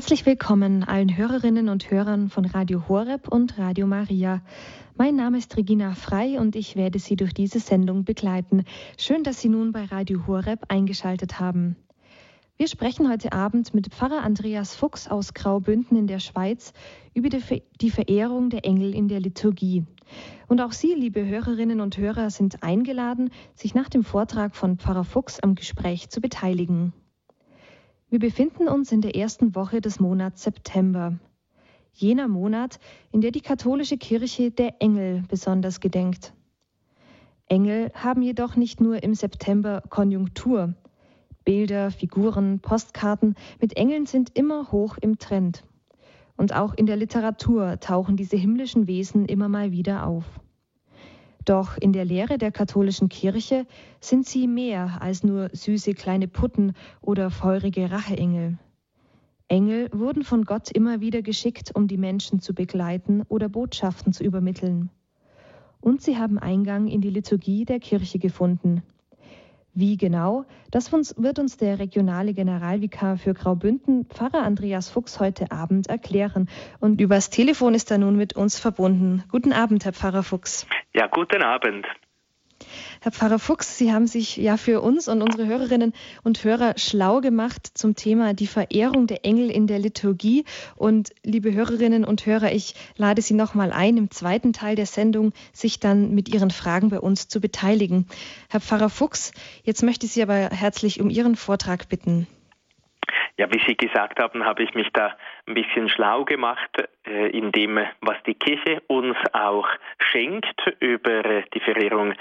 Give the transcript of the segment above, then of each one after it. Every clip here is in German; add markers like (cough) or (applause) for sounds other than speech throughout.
Herzlich willkommen allen Hörerinnen und Hörern von Radio Horeb und Radio Maria. Mein Name ist Regina Frei und ich werde Sie durch diese Sendung begleiten. Schön, dass Sie nun bei Radio Horeb eingeschaltet haben. Wir sprechen heute Abend mit Pfarrer Andreas Fuchs aus Graubünden in der Schweiz über die Verehrung der Engel in der Liturgie. Und auch Sie, liebe Hörerinnen und Hörer, sind eingeladen, sich nach dem Vortrag von Pfarrer Fuchs am Gespräch zu beteiligen. Wir befinden uns in der ersten Woche des Monats September. Jener Monat, in der die katholische Kirche der Engel besonders gedenkt. Engel haben jedoch nicht nur im September Konjunktur. Bilder, Figuren, Postkarten mit Engeln sind immer hoch im Trend. Und auch in der Literatur tauchen diese himmlischen Wesen immer mal wieder auf. Doch in der Lehre der katholischen Kirche sind sie mehr als nur süße kleine Putten oder feurige Racheengel. Engel wurden von Gott immer wieder geschickt, um die Menschen zu begleiten oder Botschaften zu übermitteln. Und sie haben Eingang in die Liturgie der Kirche gefunden. Wie genau, das wird uns der regionale Generalvikar für Graubünden, Pfarrer Andreas Fuchs, heute Abend erklären. Und übers Telefon ist er nun mit uns verbunden. Guten Abend, Herr Pfarrer Fuchs. Ja, guten Abend. Herr Pfarrer Fuchs, Sie haben sich ja für uns und unsere Hörerinnen und Hörer schlau gemacht zum Thema die Verehrung der Engel in der Liturgie. Und liebe Hörerinnen und Hörer, ich lade Sie nochmal ein, im zweiten Teil der Sendung sich dann mit Ihren Fragen bei uns zu beteiligen. Herr Pfarrer Fuchs, jetzt möchte ich Sie aber herzlich um Ihren Vortrag bitten. Ja, wie Sie gesagt haben, habe ich mich da ein bisschen schlau gemacht äh, in dem, was die Kirche uns auch schenkt über die Verehrung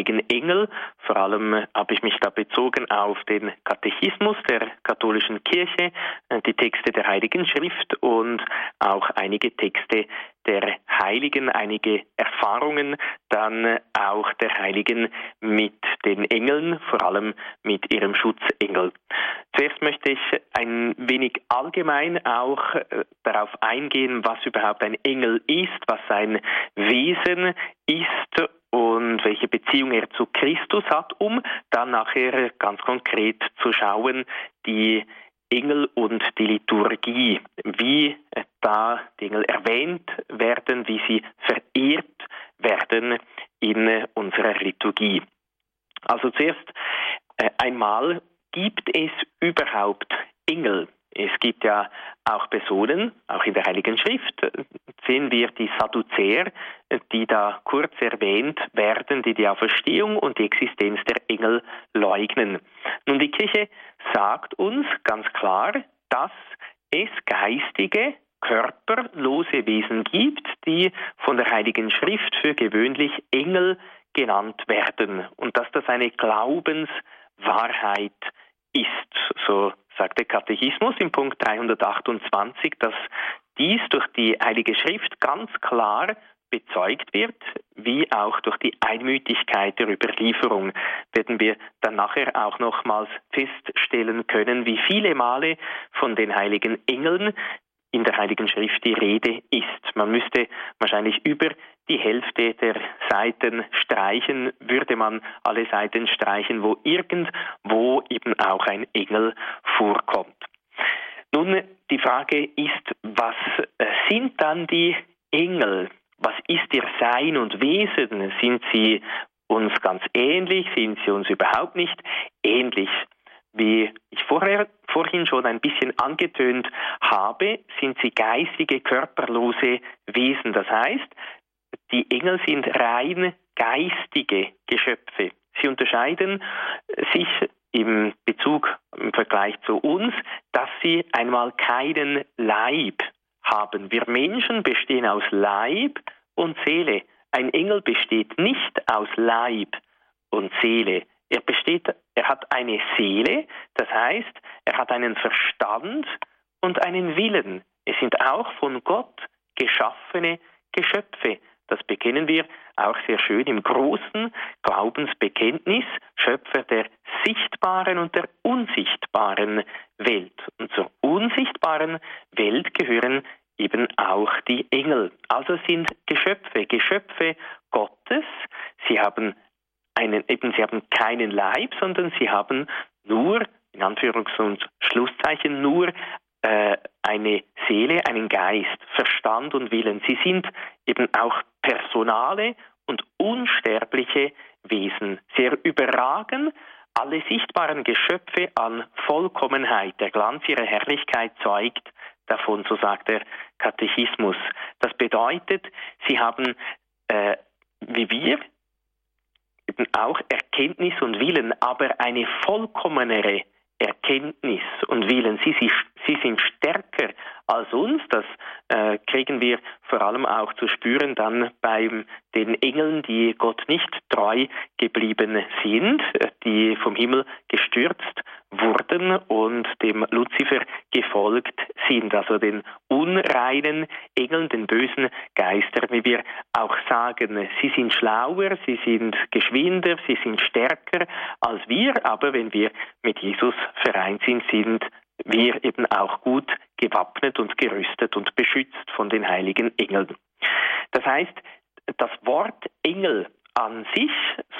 heiligen Engel. Vor allem habe ich mich da bezogen auf den Katechismus der katholischen Kirche, äh, die Texte der Heiligen Schrift und auch einige Texte der Heiligen, einige Erfahrungen dann auch der Heiligen mit den Engeln, vor allem mit ihrem Schutzengel. Zuerst möchte ich ein wenig allgemein auch äh, darauf eingehen, was überhaupt ein Engel ist, was sein Wesen ist und welche Beziehung er zu Christus hat, um dann nachher ganz konkret zu schauen, die Engel und die Liturgie, wie da die Engel erwähnt werden, wie sie verehrt werden in unserer Liturgie. Also zuerst äh, einmal, gibt es überhaupt Engel? Es gibt ja auch Personen, auch in der Heiligen Schrift sehen wir die Sadduzäer, die da kurz erwähnt werden, die die Auferstehung und die Existenz der Engel leugnen. Nun, die Kirche sagt uns ganz klar, dass es geistige, körperlose Wesen gibt, die von der Heiligen Schrift für gewöhnlich Engel genannt werden und dass das eine Glaubenswahrheit ist. So sagt der Katechismus im Punkt 328, dass dies durch die Heilige Schrift ganz klar bezeugt wird, wie auch durch die Einmütigkeit der Überlieferung, werden wir dann nachher auch nochmals feststellen können, wie viele Male von den heiligen Engeln in der Heiligen Schrift die Rede ist. Man müsste wahrscheinlich über die Hälfte der Seiten streichen, würde man alle Seiten streichen, wo irgendwo eben auch ein Engel vorkommt. Nun, die Frage ist, was äh, sind dann die Engel? Was ist ihr Sein und Wesen? Sind sie uns ganz ähnlich? Sind sie uns überhaupt nicht ähnlich? Wie ich vorher, vorhin schon ein bisschen angetönt habe, sind sie geistige, körperlose Wesen. Das heißt, die Engel sind rein geistige Geschöpfe. Sie unterscheiden sich im Bezug im Vergleich zu uns, dass sie einmal keinen Leib haben. Wir Menschen bestehen aus Leib und Seele. Ein Engel besteht nicht aus Leib und Seele. Er besteht, er hat eine Seele, das heißt, er hat einen Verstand und einen Willen. Es sind auch von Gott geschaffene Geschöpfe. Das bekennen wir auch sehr schön im großen Glaubensbekenntnis, Schöpfer der sichtbaren und der unsichtbaren Welt. Und zur unsichtbaren Welt gehören eben auch die Engel. Also sind Geschöpfe, Geschöpfe Gottes. Sie haben einen, eben, sie haben keinen Leib, sondern sie haben nur, in Anführungs- und Schlusszeichen, nur äh, eine Seele, einen Geist, Verstand und Willen. Sie sind eben auch personale und unsterbliche Wesen. Sie überragen alle sichtbaren Geschöpfe an Vollkommenheit. Der Glanz ihrer Herrlichkeit zeugt davon, so sagt der Katechismus. Das bedeutet, sie haben äh, wie wir auch Erkenntnis und Willen, aber eine vollkommenere Erkenntnis und Willen. Sie, sie, sie sind stärker als uns. Das äh, kriegen wir vor allem auch zu spüren dann bei den Engeln, die Gott nicht treu geblieben sind, die vom Himmel gestürzt wurden und dem Luzifer gefolgt sind, also den unreinen Engeln, den bösen Geistern, wie wir auch sagen. Sie sind schlauer, sie sind geschwinder, sie sind stärker als wir, aber wenn wir mit Jesus vereint sind, sind wir eben auch gut gewappnet und gerüstet und beschützt von den heiligen Engeln. Das heißt, das Wort Engel an sich,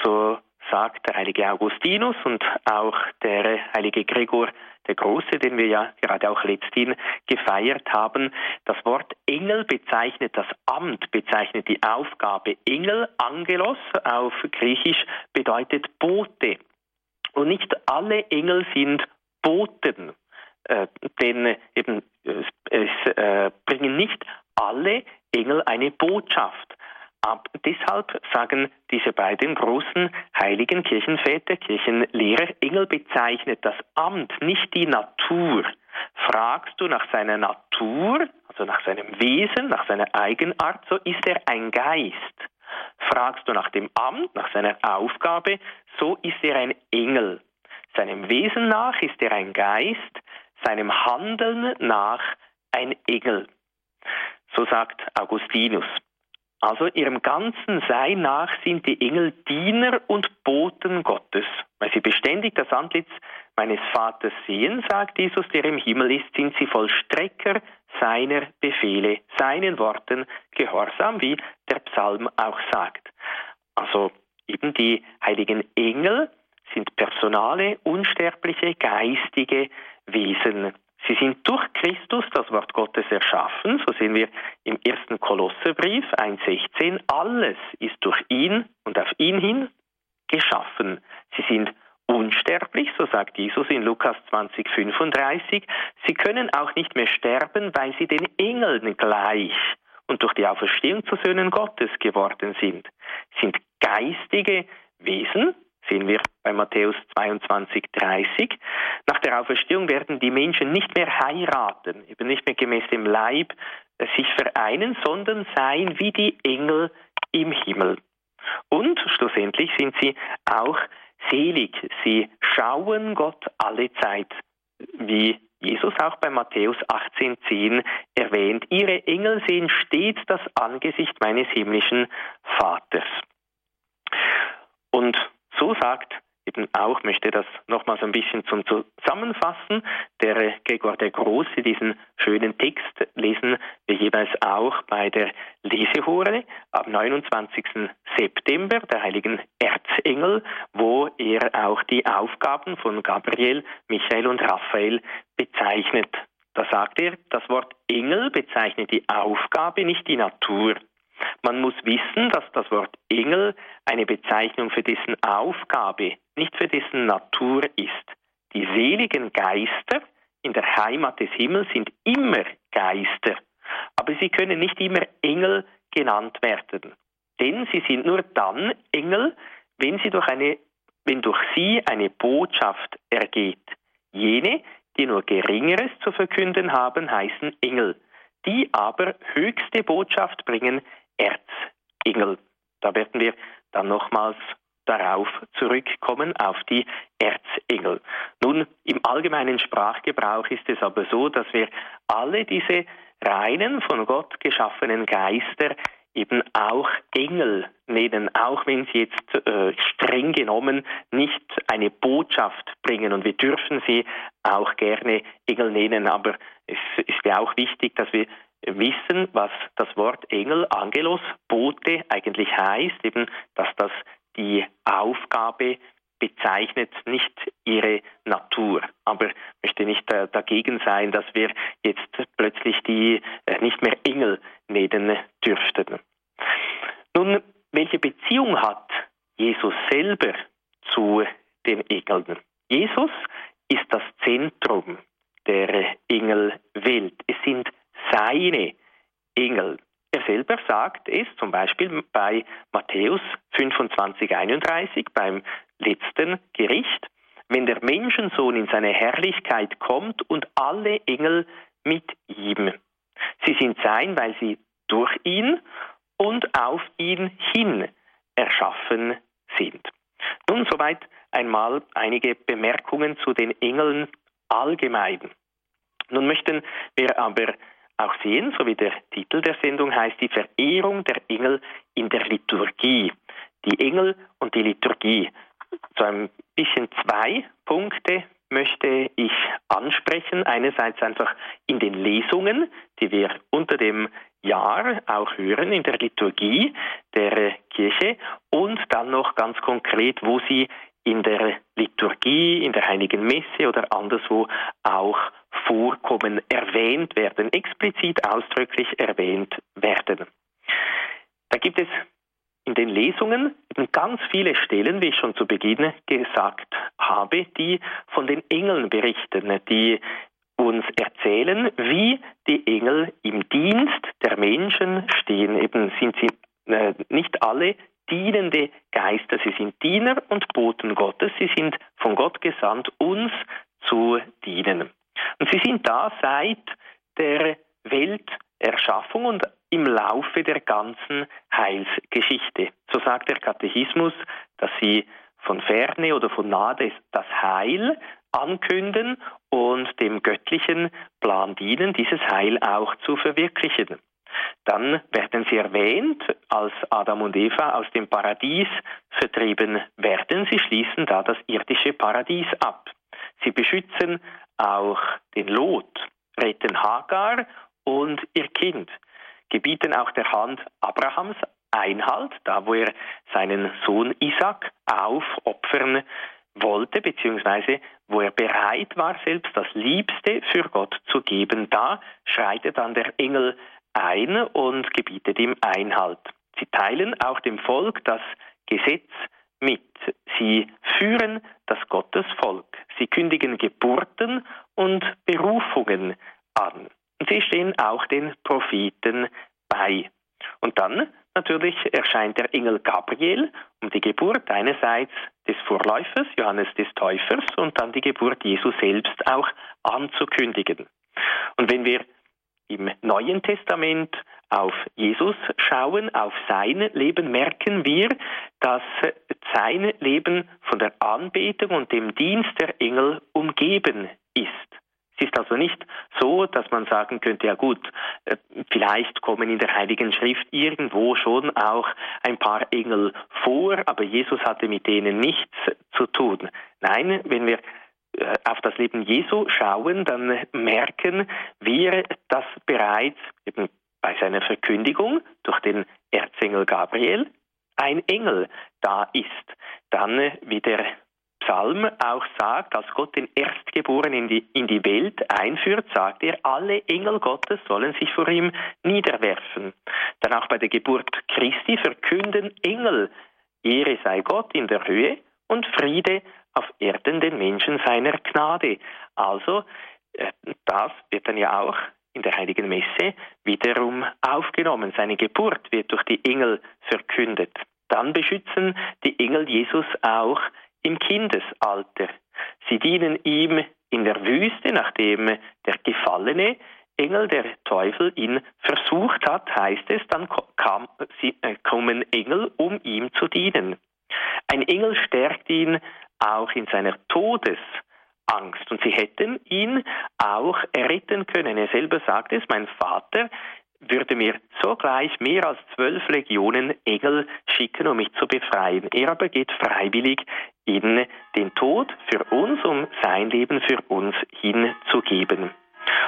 so sagt der heilige Augustinus und auch der heilige Gregor der Große, den wir ja gerade auch letzthin gefeiert haben. Das Wort Engel bezeichnet das Amt, bezeichnet die Aufgabe. Engel, Angelos auf Griechisch bedeutet Bote. Und nicht alle Engel sind Boten, äh, denn eben es, es äh, bringen nicht alle Engel eine Botschaft. Ab deshalb sagen diese beiden großen heiligen Kirchenväter, Kirchenlehrer, Engel bezeichnet das Amt, nicht die Natur. Fragst du nach seiner Natur, also nach seinem Wesen, nach seiner Eigenart, so ist er ein Geist. Fragst du nach dem Amt, nach seiner Aufgabe, so ist er ein Engel. Seinem Wesen nach ist er ein Geist, seinem Handeln nach ein Engel. So sagt Augustinus. Also ihrem ganzen Sein nach sind die Engel Diener und Boten Gottes. Weil sie beständig das Antlitz meines Vaters sehen, sagt Jesus, der im Himmel ist, sind sie Vollstrecker seiner Befehle, seinen Worten gehorsam, wie der Psalm auch sagt. Also eben die heiligen Engel sind personale, unsterbliche, geistige Wesen. Sie sind durch Christus, das Wort Gottes, erschaffen. So sehen wir im ersten Kolosserbrief 1,16. Alles ist durch ihn und auf ihn hin geschaffen. Sie sind unsterblich, so sagt Jesus in Lukas 20,35. Sie können auch nicht mehr sterben, weil sie den Engeln gleich und durch die Auferstehung zu Söhnen Gottes geworden sind. Sind geistige Wesen, sehen wir bei Matthäus 22, 30. Nach der Auferstehung werden die Menschen nicht mehr heiraten, eben nicht mehr gemäß dem Leib äh, sich vereinen, sondern sein wie die Engel im Himmel. Und schlussendlich sind sie auch selig. Sie schauen Gott alle Zeit, wie Jesus auch bei Matthäus 18,10 erwähnt. Ihre Engel sehen stets das Angesicht meines himmlischen Vaters. Und so sagt eben auch, möchte das nochmals ein bisschen zum Zusammenfassen, der Gregor der Große, diesen schönen Text lesen wir jeweils auch bei der Lesehore am 29. September, der heiligen Erzengel, wo er auch die Aufgaben von Gabriel, Michael und Raphael bezeichnet. Da sagt er, das Wort Engel bezeichnet die Aufgabe, nicht die Natur. Man muss wissen, dass das Wort Engel eine Bezeichnung für dessen Aufgabe, nicht für dessen Natur ist. Die seligen Geister in der Heimat des Himmels sind immer Geister, aber sie können nicht immer Engel genannt werden. Denn sie sind nur dann Engel, wenn, sie durch eine, wenn durch sie eine Botschaft ergeht. Jene, die nur Geringeres zu verkünden haben, heißen Engel. Die aber höchste Botschaft bringen, Erzengel. Da werden wir dann nochmals darauf zurückkommen, auf die Erzengel. Nun, im allgemeinen Sprachgebrauch ist es aber so, dass wir alle diese reinen, von Gott geschaffenen Geister eben auch Engel nennen, auch wenn sie jetzt äh, streng genommen nicht eine Botschaft bringen. Und wir dürfen sie auch gerne Engel nennen, aber es ist ja auch wichtig, dass wir wissen, was das Wort Engel, Angelos, Bote eigentlich heißt, eben, dass das die Aufgabe bezeichnet, nicht ihre Natur. Aber ich möchte nicht dagegen sein, dass wir jetzt plötzlich sie äh, nicht mehr Engel nennen dürften. Nun, welche Beziehung hat Jesus selber zu den Engeln? Jesus ist das Zentrum der Engelwelt. Es sind seine Engel. Er selber sagt es zum Beispiel bei Matthäus 25, 31 beim letzten Gericht, wenn der Menschensohn in seine Herrlichkeit kommt und alle Engel mit ihm. Sie sind sein, weil sie durch ihn und auf ihn hin erschaffen sind. Nun soweit einmal einige Bemerkungen zu den Engeln allgemein. Nun möchten wir aber auch sehen, so wie der Titel der Sendung heißt, die Verehrung der Engel in der Liturgie. Die Engel und die Liturgie. So ein bisschen zwei Punkte möchte ich ansprechen. Einerseits einfach in den Lesungen, die wir unter dem Jahr auch hören in der Liturgie der Kirche und dann noch ganz konkret, wo sie in der Liturgie, in der Heiligen Messe oder anderswo auch vorkommen, erwähnt werden, explizit ausdrücklich erwähnt werden. Da gibt es in den Lesungen ganz viele Stellen, wie ich schon zu Beginn gesagt habe, die von den Engeln berichten, die uns erzählen, wie die Engel im Dienst der Menschen stehen. Eben sind sie äh, nicht alle dienende Geister. Sie sind Diener und Boten Gottes. Sie sind von Gott gesandt, uns zu dienen. Und sie sind da seit der Welterschaffung und im Laufe der ganzen Heilsgeschichte. So sagt der Katechismus, dass sie von ferne oder von nahe das Heil ankünden und dem göttlichen Plan dienen, dieses Heil auch zu verwirklichen. Dann werden sie erwähnt, als Adam und Eva aus dem Paradies vertrieben werden. Sie schließen da das irdische Paradies ab. Sie beschützen auch den Lot, retten Hagar und ihr Kind, gebieten auch der Hand Abrahams Einhalt, da wo er seinen Sohn Isaac aufopfern wollte, beziehungsweise wo er bereit war, selbst das Liebste für Gott zu geben. Da schreitet dann der Engel ein und gebietet ihm Einhalt. Sie teilen auch dem Volk das Gesetz mit. Sie führen das Gottesvolk. Sie kündigen Geburten und Berufungen an. Und sie stehen auch den Propheten bei. Und dann natürlich erscheint der Engel Gabriel um die Geburt einerseits des Vorläufers, Johannes des Täufers, und dann die Geburt Jesu selbst auch anzukündigen. Und wenn wir im Neuen Testament auf Jesus schauen, auf sein Leben, merken wir, dass sein Leben von der Anbetung und dem Dienst der Engel umgeben ist. Es ist also nicht so, dass man sagen könnte, ja gut, äh, vielleicht kommen in der Heiligen Schrift irgendwo schon auch ein paar Engel vor, aber Jesus hatte mit denen nichts zu tun. Nein, wenn wir äh, auf das Leben Jesu schauen, dann merken wir, dass bereits eben bei seiner Verkündigung durch den Erzengel Gabriel ein Engel da ist. Dann, wie der Psalm auch sagt, als Gott den Erstgeborenen in die, in die Welt einführt, sagt er, alle Engel Gottes sollen sich vor ihm niederwerfen. Dann auch bei der Geburt Christi verkünden Engel, Ehre sei Gott in der Höhe und Friede auf Erden den Menschen seiner Gnade. Also, äh, das wird dann ja auch in der Heiligen Messe wiederum aufgenommen. Seine Geburt wird durch die Engel verkündet. Dann beschützen die Engel Jesus auch im Kindesalter. Sie dienen ihm in der Wüste, nachdem der gefallene Engel, der Teufel, ihn versucht hat, heißt es, dann kam, sie, äh, kommen Engel, um ihm zu dienen. Ein Engel stärkt ihn auch in seiner Todesangst und sie hätten ihn auch erretten können. Er selber sagt es, mein Vater würde mir sogleich mehr als zwölf Legionen Engel schicken, um mich zu befreien. Er aber geht freiwillig in den Tod für uns, um sein Leben für uns hinzugeben.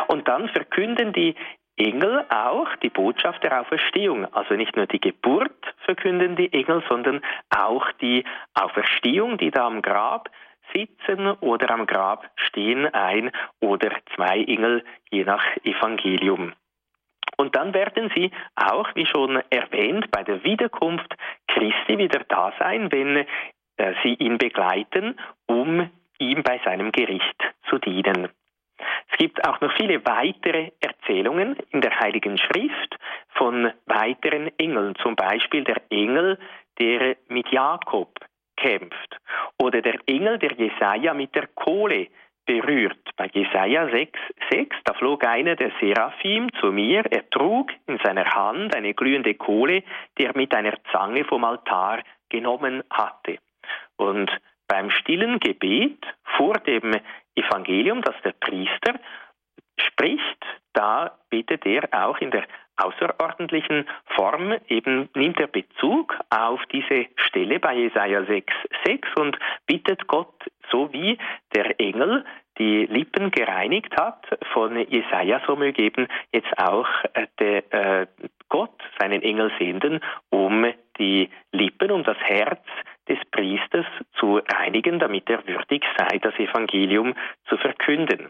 Und dann verkünden die Engel auch die Botschaft der Auferstehung. Also nicht nur die Geburt verkünden die Engel, sondern auch die Auferstehung, die da am Grab sitzen oder am Grab stehen ein oder zwei Engel, je nach Evangelium. Und dann werden sie auch, wie schon erwähnt, bei der Wiederkunft Christi wieder da sein, wenn äh, sie ihn begleiten, um ihm bei seinem Gericht zu dienen. Es gibt auch noch viele weitere Erzählungen in der Heiligen Schrift von weiteren Engeln, zum Beispiel der Engel, der mit Jakob kämpft, oder der Engel, der Jesaja mit der Kohle berührt. Bei Jesaja 6, 6, da flog einer der Seraphim zu mir, er trug in seiner Hand eine glühende Kohle, die er mit einer Zange vom Altar genommen hatte. Und beim stillen Gebet vor dem Evangelium, das der Priester spricht, da betet er auch in der außerordentlichen Form, eben nimmt er Bezug auf diese Stelle bei Jesaja 6, 6 und bittet Gott, so wie der Engel die Lippen gereinigt hat von Jesaja, so möge eben jetzt auch äh, der, äh, Gott seinen Engel senden, um die Lippen und das Herz des Priesters zu reinigen, damit er würdig sei, das Evangelium zu verkünden.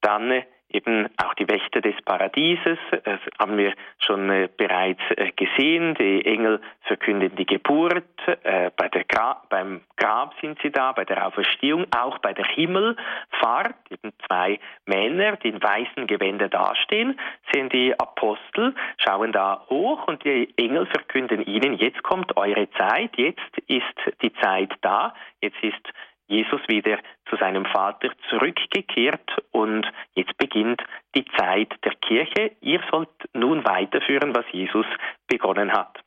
Dann eben auch die Wächter des Paradieses, das haben wir schon äh, bereits äh, gesehen. Die Engel verkünden die Geburt, äh, bei der Gra beim Grab sind sie da, bei der Auferstehung, auch bei der Himmelfahrt, eben zwei Männer, die in weißen Gewändern dastehen, sehen die Apostel, schauen da hoch und die Engel verkünden ihnen, jetzt kommt eure Zeit, jetzt ist die Zeit da, jetzt ist Jesus wieder zu seinem Vater zurückgekehrt und jetzt beginnt die Zeit der Kirche. Ihr sollt nun weiterführen, was Jesus begonnen hat.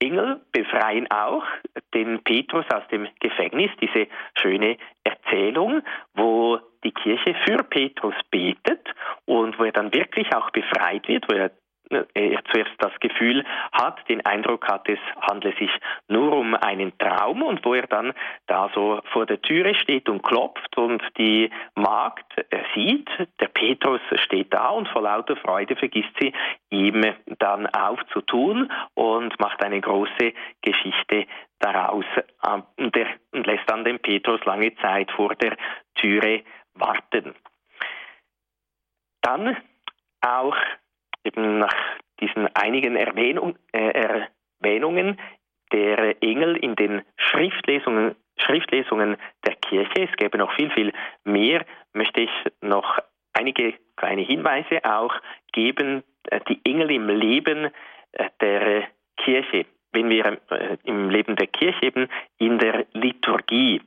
Engel befreien auch den Petrus aus dem Gefängnis, diese schöne Erzählung, wo die Kirche für Petrus betet und wo er dann wirklich auch befreit wird, wo er er äh, zuerst das Gefühl hat, den Eindruck hat, es handle sich nur um einen Traum und wo er dann da so vor der Türe steht und klopft und die Magd äh, sieht, der Petrus steht da und vor lauter Freude vergisst sie, ihm dann aufzutun und macht eine große Geschichte daraus und, der, und lässt dann den Petrus lange Zeit vor der Türe warten. Dann auch eben nach diesen einigen Erwähnung, äh, Erwähnungen der Engel in den Schriftlesungen, Schriftlesungen der Kirche, es gäbe noch viel, viel mehr, möchte ich noch einige kleine Hinweise auch geben, äh, die Engel im Leben äh, der Kirche, wenn wir äh, im Leben der Kirche eben in der Liturgie.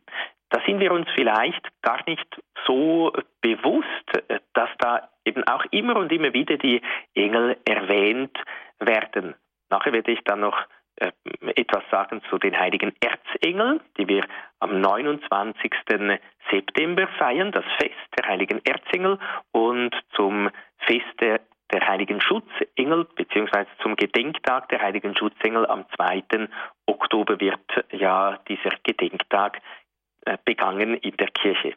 Da sind wir uns vielleicht gar nicht so bewusst, dass da eben auch immer und immer wieder die Engel erwähnt werden. Nachher werde ich dann noch äh, etwas sagen zu den heiligen Erzengeln, die wir am 29. September feiern, das Fest der heiligen Erzengel und zum Fest der, der heiligen Schutzengel beziehungsweise zum Gedenktag der heiligen Schutzengel am 2. Oktober wird ja dieser Gedenktag begangen in der Kirche.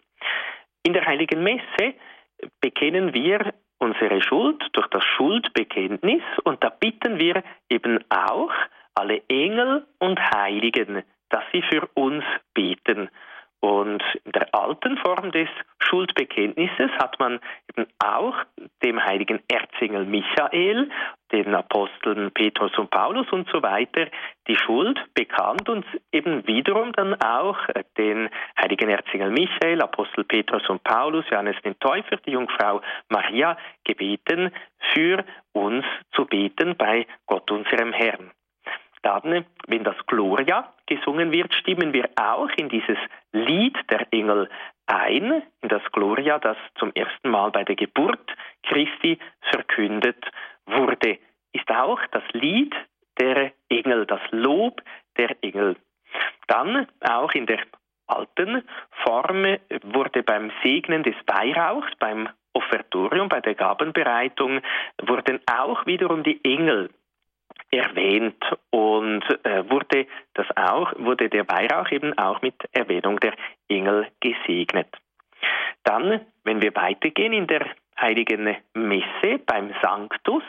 In der heiligen Messe bekennen wir unsere Schuld durch das Schuldbekenntnis und da bitten wir eben auch alle Engel und Heiligen, dass sie für uns beten. Und in der alten Form des Schuldbekenntnisses hat man eben auch dem heiligen Erzengel Michael, den Aposteln Petrus und Paulus und so weiter die Schuld bekannt und eben wiederum dann auch den heiligen Erzengel Michael, Apostel Petrus und Paulus, Johannes den Täufer, die Jungfrau Maria gebeten, für uns zu beten bei Gott unserem Herrn. Dann, wenn das Gloria gesungen wird, stimmen wir auch in dieses Lied der Engel ein, in das Gloria, das zum ersten Mal bei der Geburt Christi verkündet wurde, ist auch das Lied der Engel, das Lob der Engel. Dann auch in der alten Form wurde beim Segnen des Weihrauchs, beim Offertorium, bei der Gabenbereitung, wurden auch wiederum die Engel erwähnt und äh, wurde das auch, wurde der Weihrauch eben auch mit Erwähnung der Engel gesegnet. Dann, wenn wir weitergehen in der heiligen Messe beim Sanctus,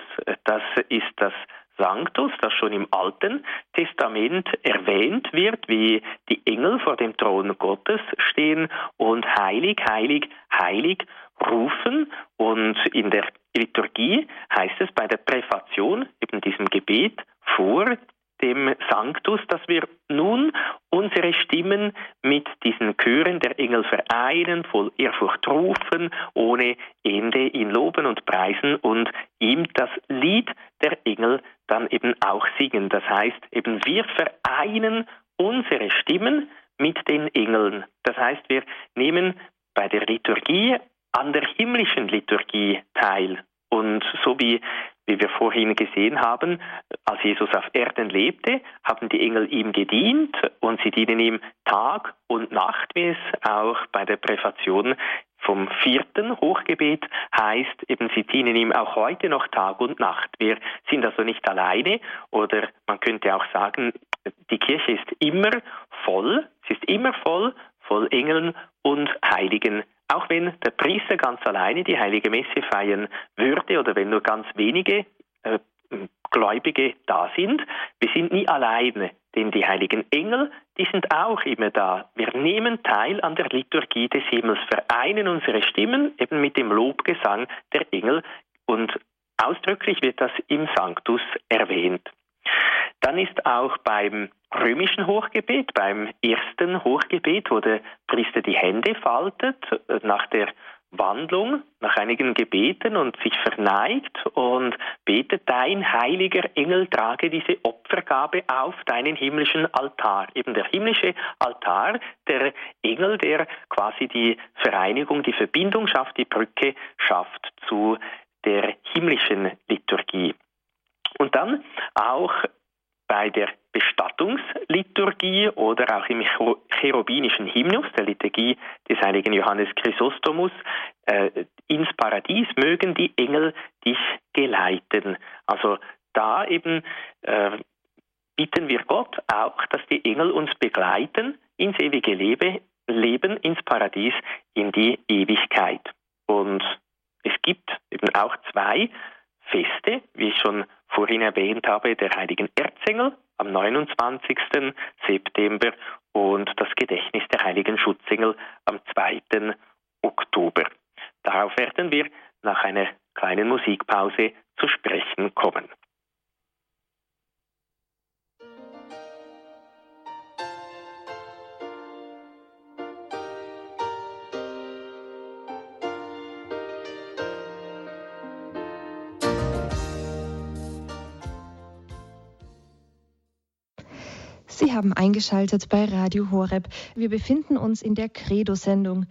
das ist das Sanctus, das schon im Alten Testament erwähnt wird, wie die Engel vor dem Thron Gottes stehen und heilig, heilig, heilig rufen und in der Liturgie heißt es bei der Präfation, eben diesem Gebet vor dem Sanctus, dass wir nun unsere Stimmen mit diesen Chören der Engel vereinen, voll Ehrfurcht rufen, ohne Ende ihn loben und preisen und ihm das Lied der Engel dann eben auch singen. Das heißt, eben wir vereinen unsere Stimmen mit den Engeln. Das heißt, wir nehmen bei der Liturgie an der himmlischen Liturgie teil. Und so wie, wie wir vorhin gesehen haben, als Jesus auf Erden lebte, haben die Engel ihm gedient und sie dienen ihm Tag und Nacht, wie es auch bei der Präfation vom vierten Hochgebet heißt, eben sie dienen ihm auch heute noch Tag und Nacht. Wir sind also nicht alleine oder man könnte auch sagen, die Kirche ist immer voll, sie ist immer voll, voll Engeln und Heiligen auch wenn der Priester ganz alleine die heilige Messe feiern würde oder wenn nur ganz wenige äh, Gläubige da sind, wir sind nie alleine, denn die heiligen Engel, die sind auch immer da. Wir nehmen teil an der Liturgie des Himmels, vereinen unsere Stimmen eben mit dem Lobgesang der Engel und ausdrücklich wird das im Sanctus erwähnt. Dann ist auch beim römischen Hochgebet, beim ersten Hochgebet, wo der Priester die Hände faltet nach der Wandlung, nach einigen Gebeten und sich verneigt und betet, dein heiliger Engel trage diese Opfergabe auf deinen himmlischen Altar. Eben der himmlische Altar, der Engel, der quasi die Vereinigung, die Verbindung schafft, die Brücke schafft zu der himmlischen Liturgie. Und dann auch bei der Bestattungsliturgie oder auch im cherubinischen Hymnus, der Liturgie des heiligen Johannes Chrysostomus, äh, ins Paradies mögen die Engel dich geleiten. Also da eben äh, bitten wir Gott auch, dass die Engel uns begleiten ins ewige Lebe, Leben, ins Paradies, in die Ewigkeit. Und es gibt eben auch zwei Feste, wie ich schon vorhin erwähnt habe, der heiligen Erzengel am 29. September und das Gedächtnis der heiligen Schutzengel am 2. Oktober. Darauf werden wir nach einer kleinen Musikpause haben eingeschaltet bei Radio Horeb. Wir befinden uns in der Credo-Sendung.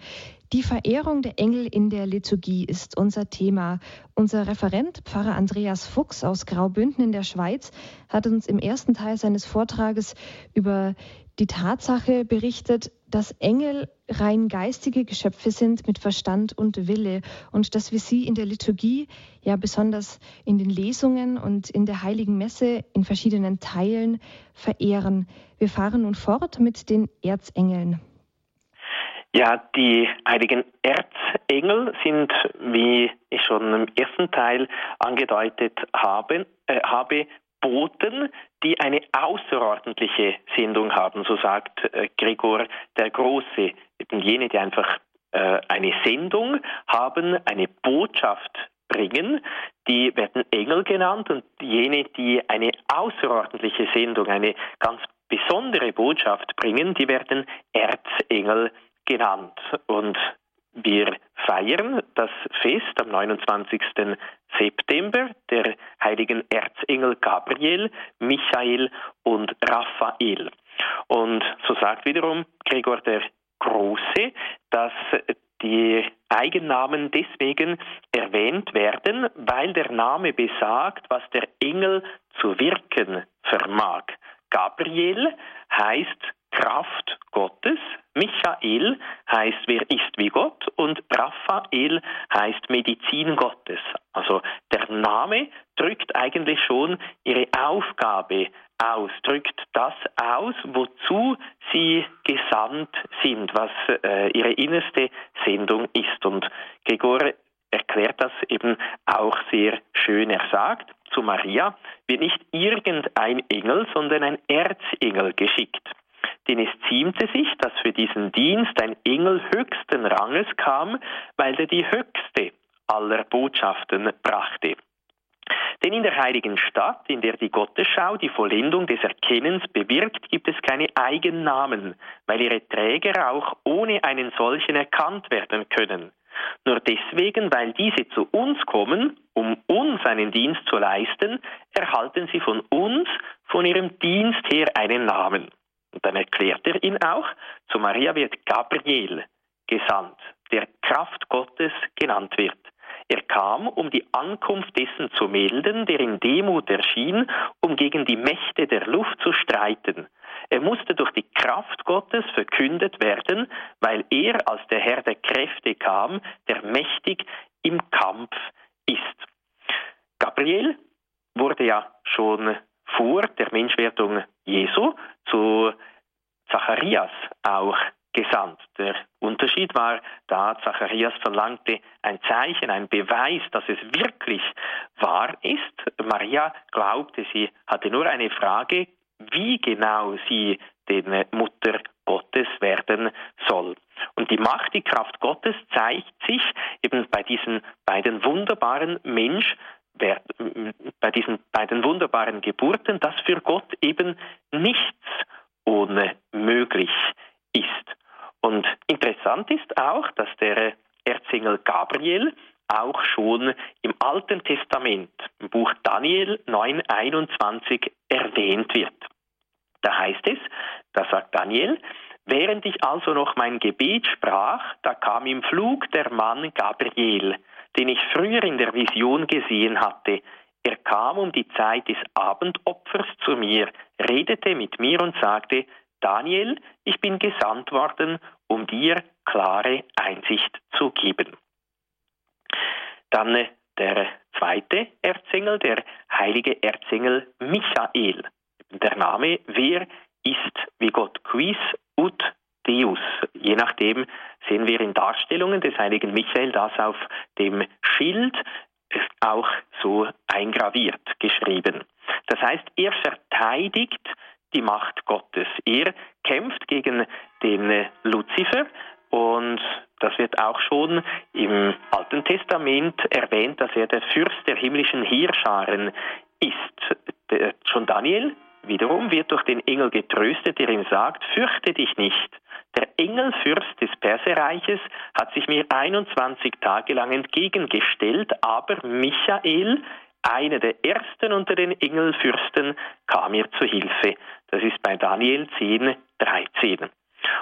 Die Verehrung der Engel in der Liturgie ist unser Thema. Unser Referent, Pfarrer Andreas Fuchs aus Graubünden in der Schweiz, hat uns im ersten Teil seines Vortrages über die Tatsache berichtet, dass Engel rein geistige Geschöpfe sind mit Verstand und Wille und dass wir sie in der Liturgie, ja besonders in den Lesungen und in der heiligen Messe in verschiedenen Teilen verehren. Wir fahren nun fort mit den Erzengeln. Ja, die heiligen Erzengel sind, wie ich schon im ersten Teil angedeutet habe, äh, habe Boten, die eine außerordentliche Sendung haben, so sagt äh, Gregor der Große. Eben jene, die einfach äh, eine Sendung haben, eine Botschaft bringen, die werden Engel genannt und jene, die eine außerordentliche Sendung, eine ganz besondere Botschaft bringen, die werden Erzengel genannt. Und wir feiern das Fest am 29. September der heiligen Erzengel Gabriel, Michael und Raphael. Und so sagt wiederum Gregor der Große, dass die Eigennamen deswegen erwähnt werden, weil der Name besagt, was der Engel zu wirken vermag. Gabriel heißt Kraft Gottes. Michael heißt, wer ist wie Gott und Raphael heißt Medizin Gottes. Also der Name drückt eigentlich schon ihre Aufgabe aus, drückt das aus, wozu sie gesandt sind, was äh, ihre innerste Sendung ist. Und Gregor erklärt das eben auch sehr schön. Er sagt, zu Maria wird nicht irgendein Engel, sondern ein Erzengel geschickt denn es ziemte sich, dass für diesen Dienst ein Engel höchsten Ranges kam, weil er die höchste aller Botschaften brachte. Denn in der heiligen Stadt, in der die Gottesschau die Vollendung des Erkennens bewirkt, gibt es keine Eigennamen, weil ihre Träger auch ohne einen solchen erkannt werden können. Nur deswegen, weil diese zu uns kommen, um uns einen Dienst zu leisten, erhalten sie von uns, von ihrem Dienst her einen Namen. Und dann erklärt er ihn auch, zu Maria wird Gabriel gesandt, der Kraft Gottes genannt wird. Er kam, um die Ankunft dessen zu melden, der in Demut erschien, um gegen die Mächte der Luft zu streiten. Er musste durch die Kraft Gottes verkündet werden, weil er als der Herr der Kräfte kam, der mächtig im Kampf ist. Gabriel wurde ja schon vor der Menschwerdung Jesu zu Zacharias auch gesandt. Der Unterschied war, da Zacharias verlangte ein Zeichen, ein Beweis, dass es wirklich wahr ist. Maria glaubte, sie hatte nur eine Frage, wie genau sie den Mutter Gottes werden soll. Und die Macht, die Kraft Gottes zeigt sich eben bei diesen beiden wunderbaren Mensch, bei diesen beiden wunderbaren Geburten, dass für Gott eben nichts unmöglich ist. Und interessant ist auch, dass der Erzengel Gabriel auch schon im Alten Testament, im Buch Daniel 9.21 erwähnt wird. Da heißt es, da sagt Daniel, während ich also noch mein Gebet sprach, da kam im Flug der Mann Gabriel, den ich früher in der Vision gesehen hatte. Er kam um die Zeit des Abendopfers zu mir, redete mit mir und sagte, Daniel, ich bin gesandt worden, um dir klare Einsicht zu geben. Dann äh, der zweite Erzengel, der heilige Erzengel Michael. Der Name, wer ist wie Gott, quis ut Deus. Je nachdem sehen wir in Darstellungen des heiligen Michael das auf dem Schild auch so eingraviert geschrieben. Das heißt, er verteidigt die Macht Gottes. Er kämpft gegen den Luzifer und das wird auch schon im Alten Testament erwähnt, dass er der Fürst der himmlischen Heerscharen ist. Schon Daniel wiederum wird durch den Engel getröstet, der ihm sagt, fürchte dich nicht. Der Engelfürst des Perserreiches hat sich mir 21 Tage lang entgegengestellt, aber Michael, einer der ersten unter den Engelfürsten, kam mir zu Hilfe. Das ist bei Daniel 10, 13.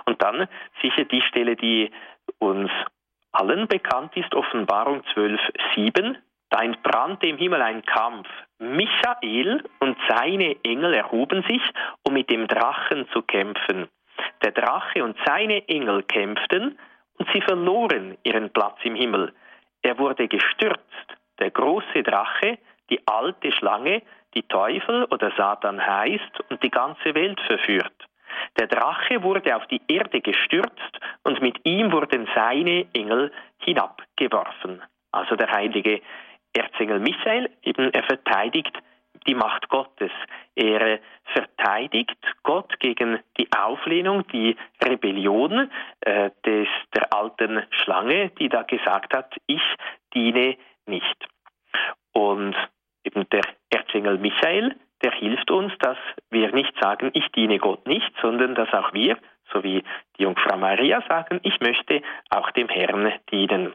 Und dann sicher die Stelle, die uns allen bekannt ist, Offenbarung 12, 7. Da entbrannte im Himmel ein Kampf. Michael und seine Engel erhoben sich, um mit dem Drachen zu kämpfen. Der Drache und seine Engel kämpften und sie verloren ihren Platz im Himmel. Er wurde gestürzt, der große Drache, die alte Schlange, die Teufel oder Satan heißt und die ganze Welt verführt. Der Drache wurde auf die Erde gestürzt und mit ihm wurden seine Engel hinabgeworfen. Also der heilige Erzengel Michael, eben er verteidigt die Macht Gottes. Er verteidigt Gott gegen die Auflehnung, die Rebellion äh, des, der alten Schlange, die da gesagt hat, ich diene nicht. Und eben der Erzengel Michael, der hilft uns, dass wir nicht sagen, ich diene Gott nicht, sondern dass auch wir, so wie die Jungfrau Maria, sagen, ich möchte auch dem Herrn dienen.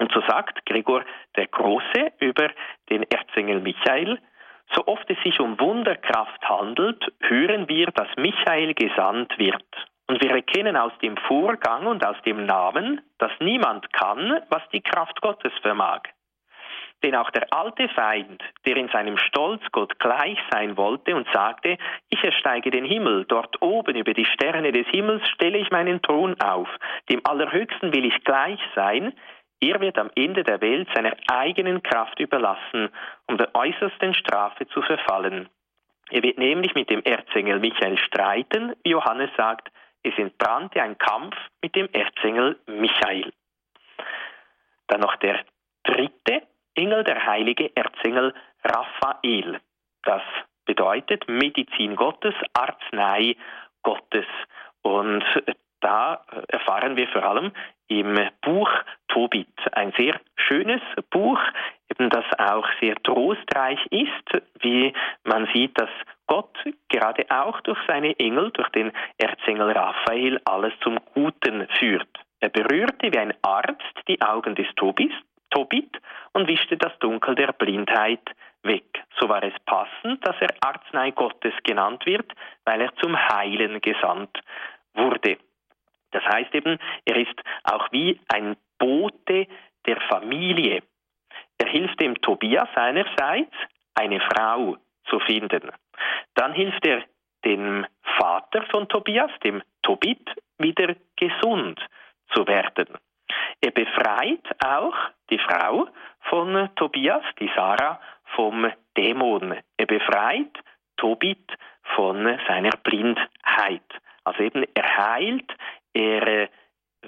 Und so sagt Gregor der Große über den Erzengel Michael, so oft es sich um Wunderkraft handelt, hören wir, dass Michael gesandt wird. Und wir erkennen aus dem Vorgang und aus dem Namen, dass niemand kann, was die Kraft Gottes vermag. Denn auch der alte Feind, der in seinem Stolz Gott gleich sein wollte und sagte, ich ersteige den Himmel, dort oben über die Sterne des Himmels stelle ich meinen Thron auf, dem Allerhöchsten will ich gleich sein, er wird am Ende der Welt seiner eigenen Kraft überlassen, um der äußersten Strafe zu verfallen. Er wird nämlich mit dem Erzengel Michael streiten, wie Johannes sagt, es entbrannte ein Kampf mit dem Erzengel Michael. Dann noch der dritte Engel, der heilige Erzengel Raphael. Das bedeutet Medizin Gottes, Arznei Gottes. Und da erfahren wir vor allem im Buch Tobit. Ein sehr schönes Buch, eben das auch sehr trostreich ist, wie man sieht, dass Gott gerade auch durch seine Engel, durch den Erzengel Raphael, alles zum Guten führt. Er berührte wie ein Arzt die Augen des Tobis, Tobit und wischte das Dunkel der Blindheit weg. So war es passend, dass er Arznei Gottes genannt wird, weil er zum Heilen gesandt wurde. Das heißt eben, er ist auch wie ein Bote der Familie. Er hilft dem Tobias seinerseits, eine Frau zu finden. Dann hilft er dem Vater von Tobias, dem Tobit, wieder gesund zu werden. Er befreit auch die Frau von Tobias, die Sarah, vom Dämon. Er befreit Tobit von seiner Blindheit. Also eben er heilt, er äh,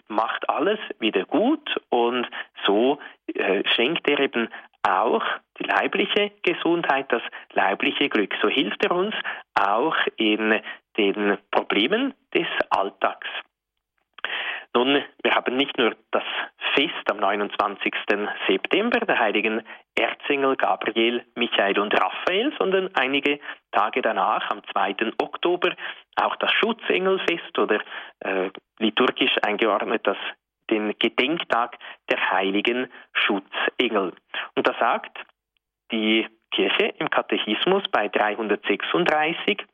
macht alles wieder gut und so äh, schenkt er eben auch die leibliche Gesundheit, das leibliche Glück. So hilft er uns auch in den Problemen des Alltags. Nun, wir haben nicht nur das Fest am 29. September der heiligen Erzengel Gabriel, Michael und Raphael, sondern einige Tage danach, am 2. Oktober, auch das Schutzengelfest oder äh, liturgisch eingeordnet das den Gedenktag der heiligen Schutzengel. Und da sagt die Kirche im Katechismus bei 336,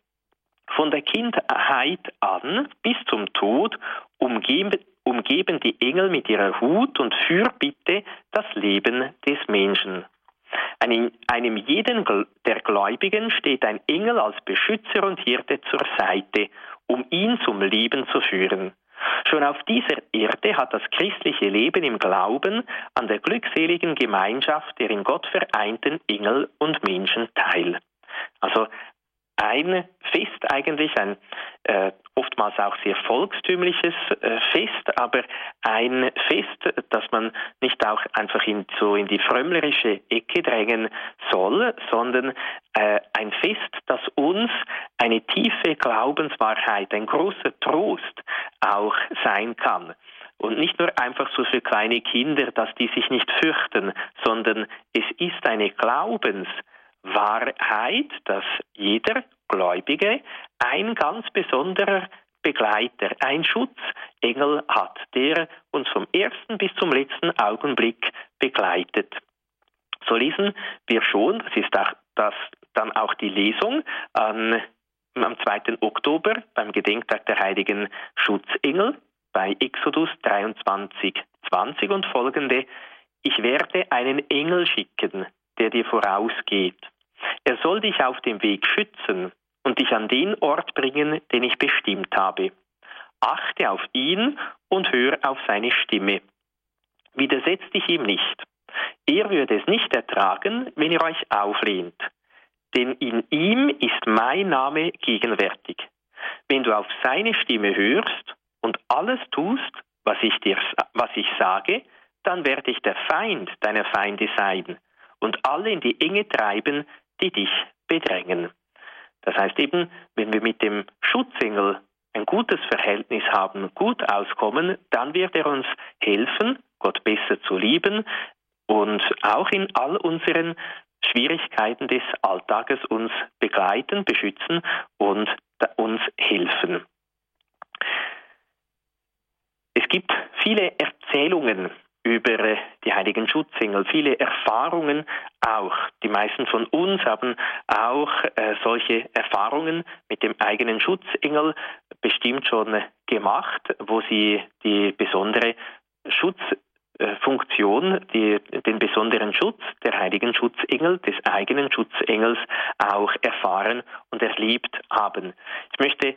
von der Kindheit an bis zum Tod umgeben, umgeben die Engel mit ihrer Hut und Fürbitte das Leben des Menschen. Einem, einem jeden der Gläubigen steht ein Engel als Beschützer und Hirte zur Seite, um ihn zum Leben zu führen. Schon auf dieser Erde hat das christliche Leben im Glauben an der glückseligen Gemeinschaft der in Gott vereinten Engel und Menschen teil. Also ein Fest eigentlich, ein äh, oftmals auch sehr volkstümliches äh, Fest, aber ein Fest, das man nicht auch einfach in, so in die frömmlerische Ecke drängen soll, sondern äh, ein Fest, das uns eine tiefe Glaubenswahrheit, ein großer Trost auch sein kann. Und nicht nur einfach so für kleine Kinder, dass die sich nicht fürchten, sondern es ist eine Glaubens- Wahrheit, dass jeder Gläubige ein ganz besonderer Begleiter, ein Schutzengel hat, der uns vom ersten bis zum letzten Augenblick begleitet. So lesen wir schon, das ist auch das dann auch die Lesung an, am 2. Oktober beim Gedenktag der heiligen Schutzengel bei Exodus 23, 20 und folgende. Ich werde einen Engel schicken, der dir vorausgeht. Er soll dich auf dem Weg schützen und dich an den Ort bringen, den ich bestimmt habe. Achte auf ihn und hör auf seine Stimme. Widersetz dich ihm nicht. Er würde es nicht ertragen, wenn ihr euch auflehnt. Denn in ihm ist mein Name gegenwärtig. Wenn du auf seine Stimme hörst und alles tust, was ich dir, was ich sage, dann werde ich der Feind deiner Feinde sein und alle in die Enge treiben, die dich bedrängen. Das heißt eben, wenn wir mit dem Schutzengel ein gutes Verhältnis haben, gut auskommen, dann wird er uns helfen, Gott besser zu lieben und auch in all unseren Schwierigkeiten des Alltages uns begleiten, beschützen und uns helfen. Es gibt viele Erzählungen über äh, die heiligen Schutzengel, viele Erfahrungen auch. Die meisten von uns haben auch äh, solche Erfahrungen mit dem eigenen Schutzengel bestimmt schon gemacht, wo sie die besondere Schutzfunktion, die, den besonderen Schutz der heiligen Schutzengel, des eigenen Schutzengels auch erfahren und erlebt haben. Ich möchte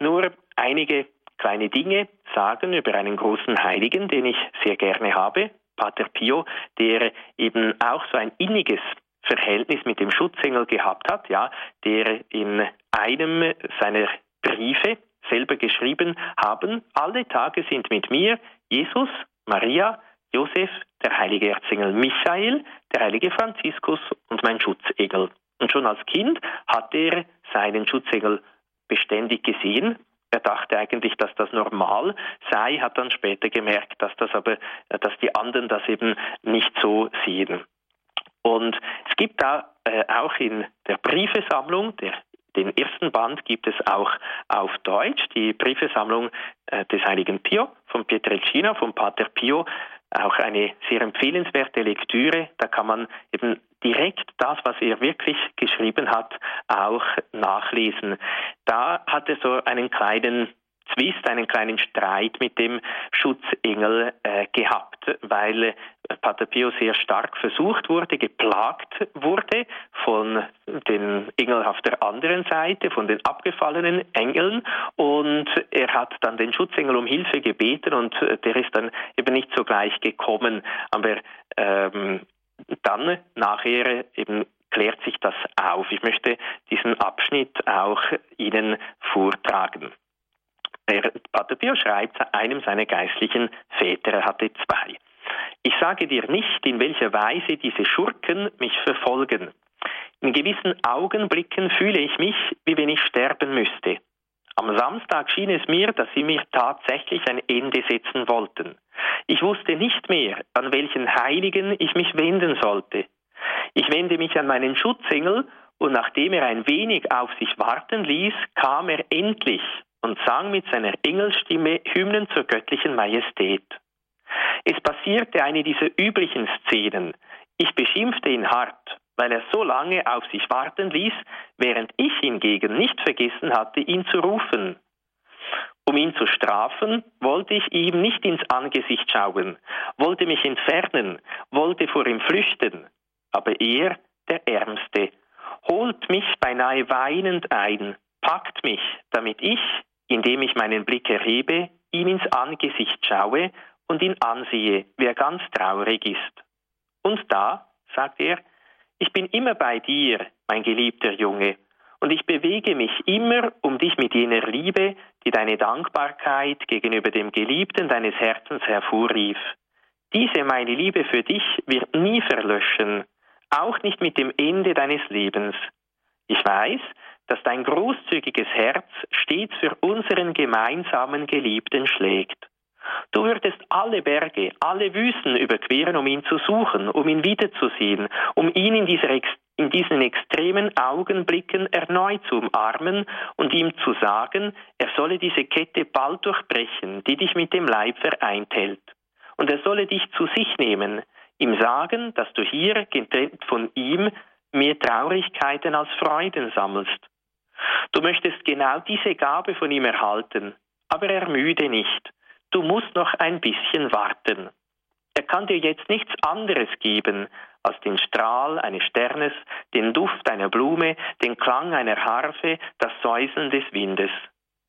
nur einige kleine Dinge sagen über einen großen Heiligen, den ich sehr gerne habe, Pater Pio, der eben auch so ein inniges Verhältnis mit dem Schutzengel gehabt hat, ja, der in einem seiner Briefe selber geschrieben haben, alle Tage sind mit mir Jesus, Maria, Josef, der heilige Erzengel Michael, der heilige Franziskus und mein Schutzengel. Und schon als Kind hat er seinen Schutzengel beständig gesehen Er dachte eigentlich, dass das normal sei, hat dann später gemerkt, dass das aber, dass die anderen das eben nicht so sehen. Und es gibt da äh, auch in der Briefesammlung, der, den ersten Band gibt es auch auf Deutsch, die Briefesammlung äh, des heiligen Pio von Pietrelcina, von Pater Pio, auch eine sehr empfehlenswerte Lektüre. Da kann man eben direkt das, was er wirklich geschrieben hat, auch nachlesen. Da hat er so einen kleinen Zwist, einen kleinen Streit mit dem Schutzengel äh, gehabt, weil äh, Pater Pio sehr stark versucht wurde, geplagt wurde von den Engeln auf der anderen Seite, von den abgefallenen Engeln und er hat dann den Schutzengel um Hilfe gebeten und äh, der ist dann eben nicht sogleich gekommen, aber ähm, dann nachher eben klärt sich das auf. Ich möchte diesen Abschnitt auch Ihnen vortragen. Der Pater Pio schreibt einem seiner geistlichen Väter, er hatte zwei. Ich sage dir nicht, in welcher Weise diese Schurken mich verfolgen. In gewissen Augenblicken fühle ich mich, wie wenn ich sterben müsste. Am Samstag schien es mir, dass sie mir tatsächlich ein Ende setzen wollten. Ich wusste nicht mehr, an welchen Heiligen ich mich wenden sollte. Ich wende mich an meinen Schutzengel, und nachdem er ein wenig auf sich warten ließ, kam er endlich und sang mit seiner Engelstimme Hymnen zur göttlichen Majestät. Es passierte eine dieser üblichen Szenen. Ich beschimpfte ihn hart, weil er so lange auf sich warten ließ, während ich hingegen nicht vergessen hatte, ihn zu rufen. Um ihn zu strafen, wollte ich ihm nicht ins Angesicht schauen, wollte mich entfernen, wollte vor ihm flüchten. Aber er, der Ärmste, holt mich beinahe weinend ein, packt mich, damit ich, indem ich meinen Blick erhebe, ihm ins Angesicht schaue und ihn ansehe, wie er ganz traurig ist. Und da, sagt er, ich bin immer bei dir, mein geliebter Junge, und ich bewege mich immer um dich mit jener Liebe, die deine Dankbarkeit gegenüber dem Geliebten deines Herzens hervorrief. Diese meine Liebe für dich wird nie verlöschen, auch nicht mit dem Ende deines Lebens. Ich weiß, dass dein großzügiges Herz stets für unseren gemeinsamen Geliebten schlägt. Du würdest alle Berge, alle Wüsten überqueren, um ihn zu suchen, um ihn wiederzusehen, um ihn in, dieser, in diesen extremen Augenblicken erneut zu umarmen und ihm zu sagen, er solle diese Kette bald durchbrechen, die dich mit dem Leib vereint hält. Und er solle dich zu sich nehmen, ihm sagen, dass du hier, getrennt von ihm, mehr Traurigkeiten als Freuden sammelst. Du möchtest genau diese Gabe von ihm erhalten, aber ermüde nicht. Du musst noch ein bisschen warten. Er kann dir jetzt nichts anderes geben als den Strahl eines Sternes, den Duft einer Blume, den Klang einer Harfe, das Säuseln des Windes.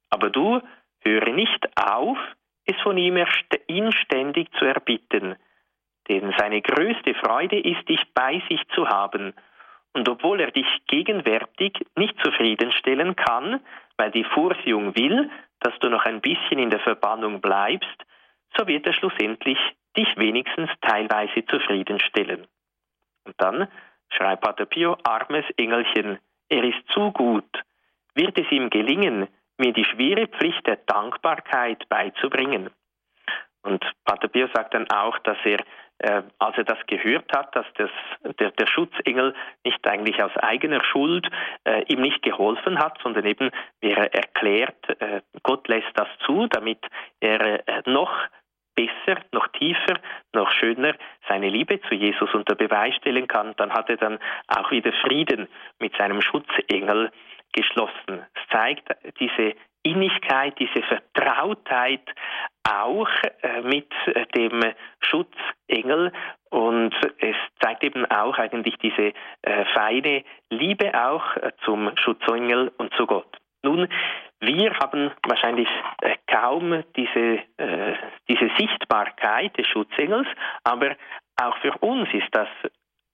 Aber du höre nicht auf, es von ihm inständig zu erbitten, denn seine größte Freude ist, dich bei sich zu haben und obwohl er dich gegenwärtig nicht zufriedenstellen kann, weil die Vorsehung will, dass du noch ein bisschen in der Verbannung bleibst, so wird er schlussendlich dich wenigstens teilweise zufriedenstellen. Und dann schreibt Pater Pio, armes Engelchen, er ist zu gut. Wird es ihm gelingen, mir die schwere Pflicht der Dankbarkeit beizubringen? Und Pater Pio sagt dann auch, dass er als er das gehört hat, dass das, der, der Schutzengel nicht eigentlich aus eigener Schuld äh, ihm nicht geholfen hat, sondern eben, wie er erklärt, äh, Gott lässt das zu, damit er äh, noch besser, noch tiefer, noch schöner seine Liebe zu Jesus unter Beweis stellen kann, dann hat er dann auch wieder Frieden mit seinem Schutzengel geschlossen. Es zeigt diese Innigkeit, diese Vertrautheit auch äh, mit dem Schutzengel und es zeigt eben auch eigentlich diese äh, feine Liebe auch äh, zum Schutzengel und zu Gott. Nun, wir haben wahrscheinlich kaum diese, diese Sichtbarkeit des Schutzengels, aber auch für uns ist das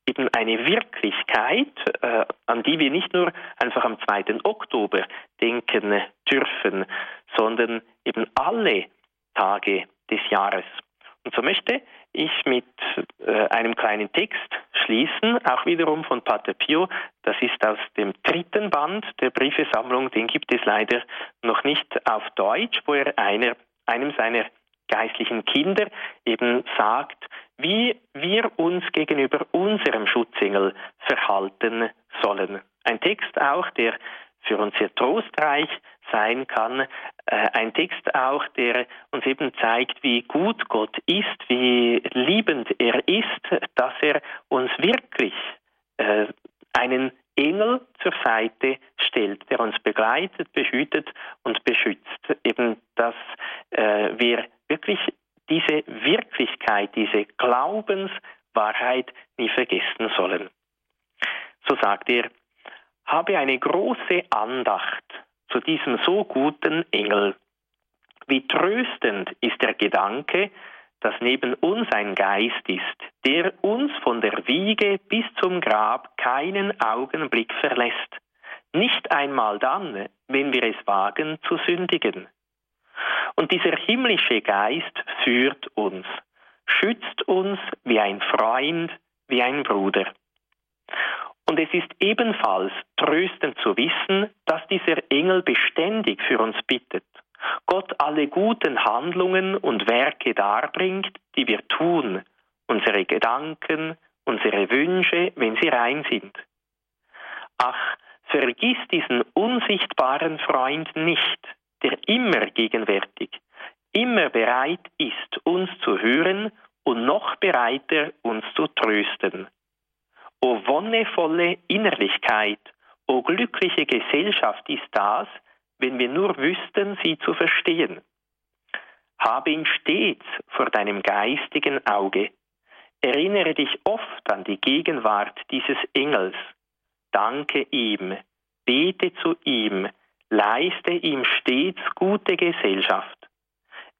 eben eine Wirklichkeit, äh, an die wir nicht nur einfach am 2. Oktober denken dürfen, sondern eben alle Tage des Jahres. Und so möchte ich mit äh, einem kleinen Text schließen, auch wiederum von Pater Pio. Das ist aus dem dritten Band der Briefesammlung. Den gibt es leider noch nicht auf Deutsch, wo er einer, einem seiner geistlichen Kinder eben sagt, wie wir uns gegenüber unserem Schutzengel verhalten sollen. Ein Text auch, der für uns sehr trostreich sein kann. Äh, ein Text auch, der uns eben zeigt, wie gut Gott ist, wie liebend er ist, dass er uns wirklich äh, einen Engel zur Seite stellt, der uns begleitet, behütet und beschützt. Eben, dass äh, wir wirklich diese Wirklichkeit, diese Glaubenswahrheit nie vergessen sollen. So sagt er, habe eine große Andacht zu diesem so guten Engel. Wie tröstend ist der Gedanke, dass neben uns ein Geist ist, der uns von der Wiege bis zum Grab keinen Augenblick verlässt, nicht einmal dann, wenn wir es wagen zu sündigen. Und dieser himmlische Geist führt uns, schützt uns wie ein Freund, wie ein Bruder. Und es ist ebenfalls tröstend zu wissen, dass dieser Engel beständig für uns bittet, Gott alle guten Handlungen und Werke darbringt, die wir tun, unsere Gedanken, unsere Wünsche, wenn sie rein sind. Ach, vergiss diesen unsichtbaren Freund nicht, der immer gegenwärtig, immer bereit ist, uns zu hören und noch bereiter, uns zu trösten. O wonnevolle Innerlichkeit, o glückliche Gesellschaft ist das, wenn wir nur wüssten, sie zu verstehen. Habe ihn stets vor deinem geistigen Auge. Erinnere dich oft an die Gegenwart dieses Engels. Danke ihm, bete zu ihm, leiste ihm stets gute Rechenschaft.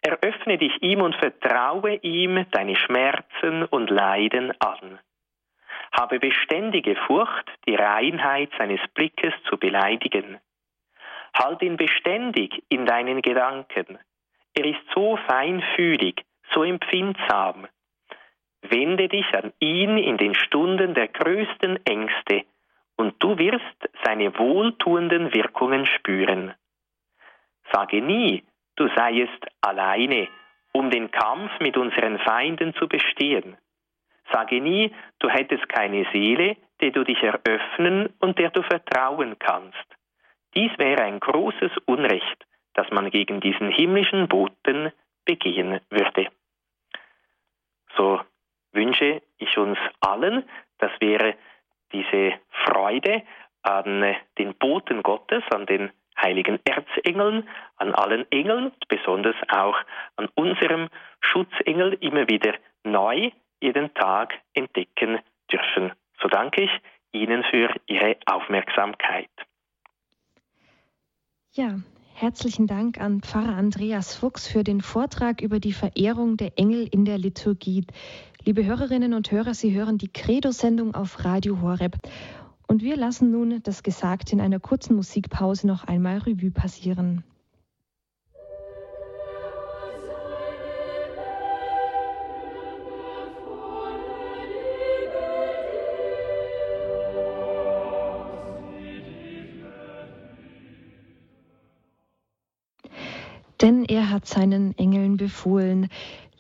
Eröffne dich ihm und vertraue ihm deine Schmerzen und Leiden an habe beständige Furcht, die Reinheit seines Blickes zu beleidigen. Halt ihn beständig in deinen Gedanken. Er ist so feinfühlig, so empfindsam. Wende dich an ihn in den Stunden der größten Ängste, und du wirst seine wohltuenden Wirkungen spüren. Sage nie, du seiest alleine, um den Kampf mit unseren Feinden zu bestehen. Sage nie, du hättest keine Seele, der du dich eröffnen und der du vertrauen kannst. Dies wäre ein großes Unrecht, das man gegen diesen himmlischen Boten begehen würde. So wünsche ich uns allen, dass wir diese Freude an den Boten Gottes, an den heiligen Erzengeln, an allen Engeln, besonders auch an unserem Schutzengel immer wieder neu jeden Tag entdecken dürfen. So danke ich Ihnen für Ihre Aufmerksamkeit. Ja, herzlichen Dank an Pfarrer Andreas Fuchs für den Vortrag über die Verehrung der Engel in der Liturgie. Liebe Hörerinnen und Hörer, Sie hören die Credo-Sendung auf Radio Horeb. Und wir lassen nun das Gesagte in einer kurzen Musikpause noch einmal Revue passieren. Denn er hat seinen Engeln befohlen.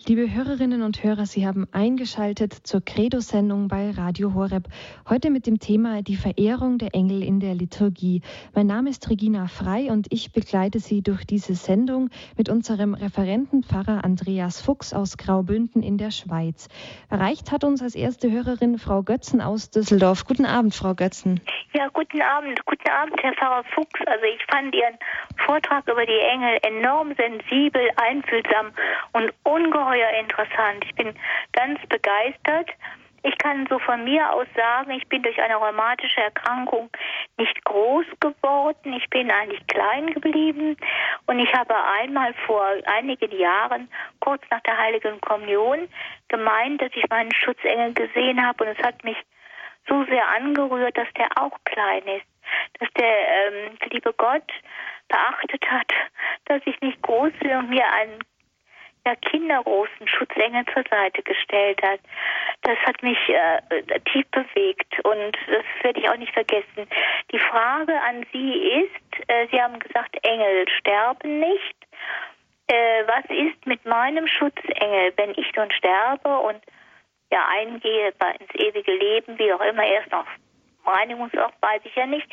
Liebe Hörerinnen und Hörer, Sie haben eingeschaltet zur Credo-Sendung bei Radio Horeb. Heute mit dem Thema die Verehrung der Engel in der Liturgie. Mein Name ist Regina Frei und ich begleite Sie durch diese Sendung mit unserem Referentenpfarrer Andreas Fuchs aus Graubünden in der Schweiz. Erreicht hat uns als erste Hörerin Frau Götzen aus Düsseldorf. Guten Abend, Frau Götzen. Ja, guten Abend. Guten Abend, Herr Pfarrer Fuchs. Also ich fand Ihren Vortrag über die Engel enorm sensibel, einfühlsam und ungeheuer ungeheuer interessant. Ich bin ganz begeistert. Ich kann so von mir aus sagen, ich bin durch eine rheumatische Erkrankung nicht groß geworden. Ich bin eigentlich klein geblieben. Und ich habe einmal vor einigen Jahren, kurz nach der Heiligen Kommunion, gemeint, dass ich meinen Schutzengel gesehen habe. Und es hat mich so sehr angerührt, dass der auch klein ist. Dass der ähm, liebe Gott beachtet hat, dass ich nicht groß bin und mir einen ja, kindergroßen Schutzengel zur Seite gestellt hat. Das hat mich äh, tief bewegt und das werde ich auch nicht vergessen. Die Frage an Sie ist, äh, Sie haben gesagt, Engel sterben nicht. Äh, was ist mit meinem Schutzengel, wenn ich nun sterbe und ja eingehe ins ewige Leben, wie auch immer, erst noch Reinigungsort, weiß ich ja nicht.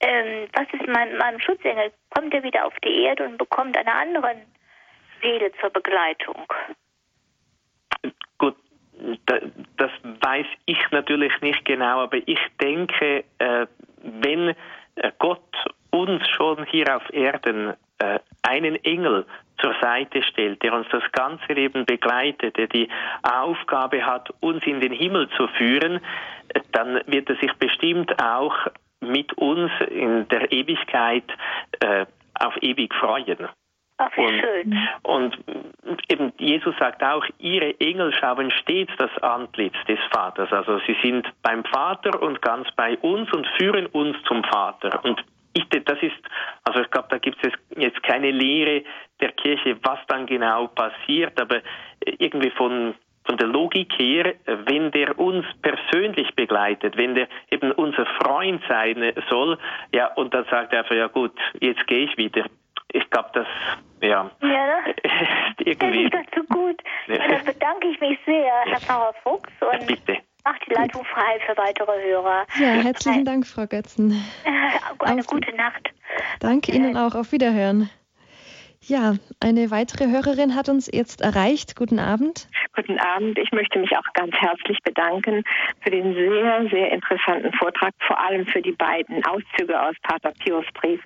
Ähm, was ist mein, meinem Schutzengel? Kommt er wieder auf die Erde und bekommt eine andere Seele zur Begleitung? Gut, das weiß ich natürlich nicht genau, aber ich denke, äh, wenn äh, Gott uns schon hier auf Erden äh, einen Engel zur Seite stellt, der uns das ganze Leben begleitet, der die Aufgabe hat, uns in den Himmel zu führen, dann wird er sich bestimmt auch mit uns in der Ewigkeit auf ewig freuen. Ach, und, schön. und eben Jesus sagt auch, ihre Engel schauen stets das Antlitz des Vaters. Also sie sind beim Vater und ganz bei uns und führen uns zum Vater. Und ich, das ist, also ich glaube, da gibt es jetzt keine Lehre der Kirche, was dann genau passiert, aber irgendwie von von der Logik her, wenn der uns persönlich begleitet, wenn der eben unser Freund sein soll, ja, und dann sagt er einfach, ja gut, jetzt gehe ich wieder. Ich glaube, das, ja. Ja, (laughs) ist irgendwie. Das ist so gut. Ja. Dann bedanke ich mich sehr, Herr Pfarrer Fuchs. Und bitte. Macht die Leitung frei für weitere Hörer. Ja, herzlichen Dank, Frau Götzen. (laughs) Eine Auf, gute Nacht. Danke Ihnen auch. Auf Wiederhören. Ja, eine weitere Hörerin hat uns jetzt erreicht. Guten Abend. Guten Abend. Ich möchte mich auch ganz herzlich bedanken für den sehr, sehr interessanten Vortrag, vor allem für die beiden Auszüge aus Pater Pius Brief.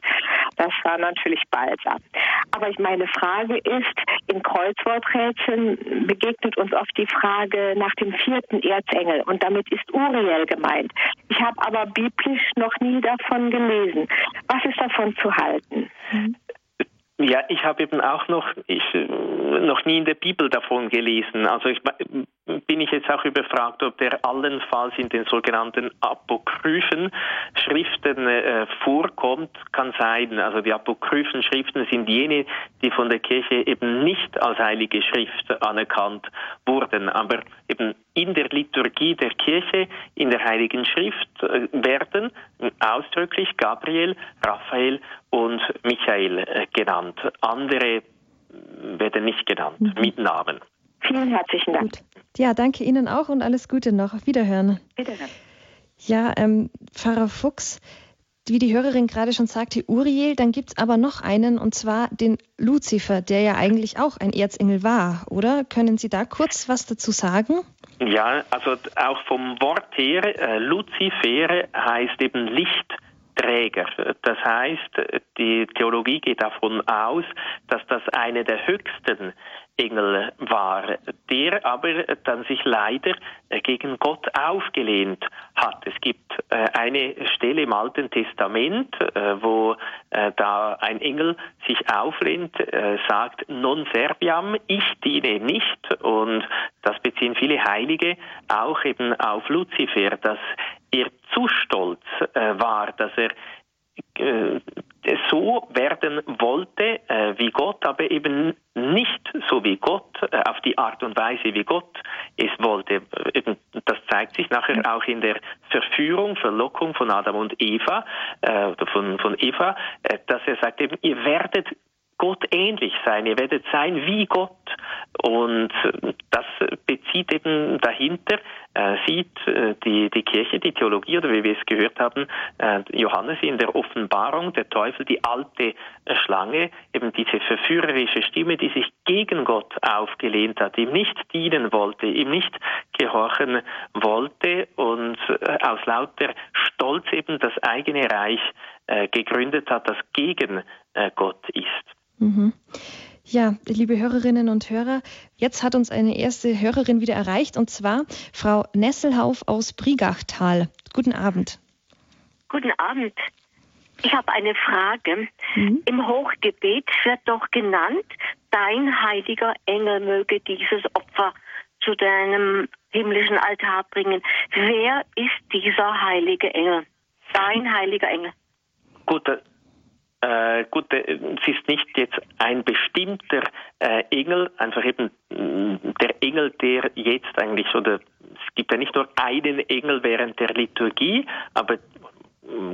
Das war natürlich balsam. Aber meine Frage ist, in Kreuzworträtseln begegnet uns oft die Frage nach dem vierten Erzengel und damit ist Uriel gemeint. Ich habe aber biblisch noch nie davon gelesen. Was ist davon zu halten? Mhm. Ja, ich habe eben auch noch, ich, noch nie in der Bibel davon gelesen. Also ich, bin ich jetzt auch überfragt, ob der allenfalls in den sogenannten apokryphen Schriften äh, vorkommt. Kann sein. Also die apokryphen Schriften sind jene, die von der Kirche eben nicht als heilige Schrift anerkannt wurden. Aber eben in der Liturgie der Kirche, in der Heiligen Schrift äh, werden ausdrücklich Gabriel, Raphael und Michael äh, genannt. Andere werden nicht genannt, mhm. mit Namen. Vielen herzlichen Dank. Gut. Ja, danke Ihnen auch und alles Gute noch. Auf Wiederhören. Wiederhören. Ja, ähm, Pfarrer Fuchs, wie die Hörerin gerade schon sagte, Uriel, dann gibt es aber noch einen, und zwar den Luzifer, der ja eigentlich auch ein Erzengel war, oder? Können Sie da kurz was dazu sagen? Ja, also auch vom Wort her, äh, Luzifer heißt eben Lichtträger. Das heißt, die Theologie geht davon aus, dass das eine der höchsten Engel war, der aber dann sich leider gegen Gott aufgelehnt hat. Es gibt äh, eine Stelle im Alten Testament, äh, wo äh, da ein Engel sich auflehnt, sagt, non serbiam, ich diene nicht. Und das beziehen viele Heilige auch eben auf Luzifer, dass er zu stolz war, dass er so werden wollte äh, wie Gott, aber eben nicht so wie Gott, äh, auf die Art und Weise wie Gott es wollte. Äh, das zeigt sich nachher auch in der Verführung, Verlockung von Adam und Eva, von, von Eva, dass er sagt eben, ihr werdet Gott ähnlich sein, ihr werdet sein wie Gott. Und das bezieht eben dahinter, äh, sieht äh, die, die Kirche, die Theologie oder wie wir es gehört haben, äh, Johannes in der Offenbarung, der Teufel, die alte Schlange, eben diese verführerische Stimme, die sich gegen Gott aufgelehnt hat, ihm nicht dienen wollte, ihm nicht gehorchen wollte und äh, aus lauter Stolz eben das eigene Reich äh, gegründet hat, das gegen äh, Gott ist. Mhm. Ja, liebe Hörerinnen und Hörer, jetzt hat uns eine erste Hörerin wieder erreicht und zwar Frau Nesselhauf aus Brigachtal. Guten Abend. Guten Abend. Ich habe eine Frage. Mhm. Im Hochgebet wird doch genannt, dein heiliger Engel möge dieses Opfer zu deinem himmlischen Altar bringen. Wer ist dieser heilige Engel? Dein heiliger Engel. Gut, Äh, gut, äh, es ist nicht jetzt ein bestimmter äh, Engel, einfach eben mm, der Engel, der jetzt eigentlich, oder es gibt ja nicht nur einen Engel während der Liturgie, aber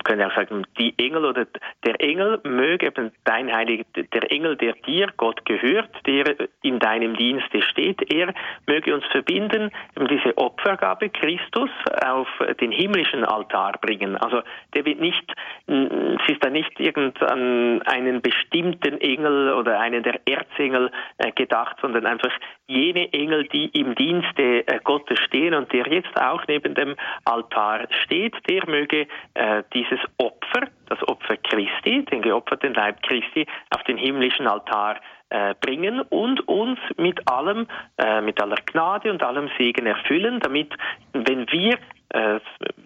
können ja auch sagen, die Engel oder der Engel möge eben dein Heiliger, der Engel, der dir Gott gehört, der in deinem Dienste steht, er möge uns verbinden, eben diese Opfergabe Christus auf den himmlischen Altar bringen. Also der wird nicht, es ist da nicht irgendein einen bestimmten Engel oder einen der Erzengel äh, gedacht, sondern einfach jene Engel, die im Dienste äh, Gottes stehen und der jetzt auch neben dem Altar steht, der möge äh, dieses Opfer, das Opfer Christi, den geopferten Leib Christi, auf den himmlischen Altar äh, bringen und uns mit allem, äh, mit aller Gnade und allem Segen erfüllen, damit, wenn wir äh,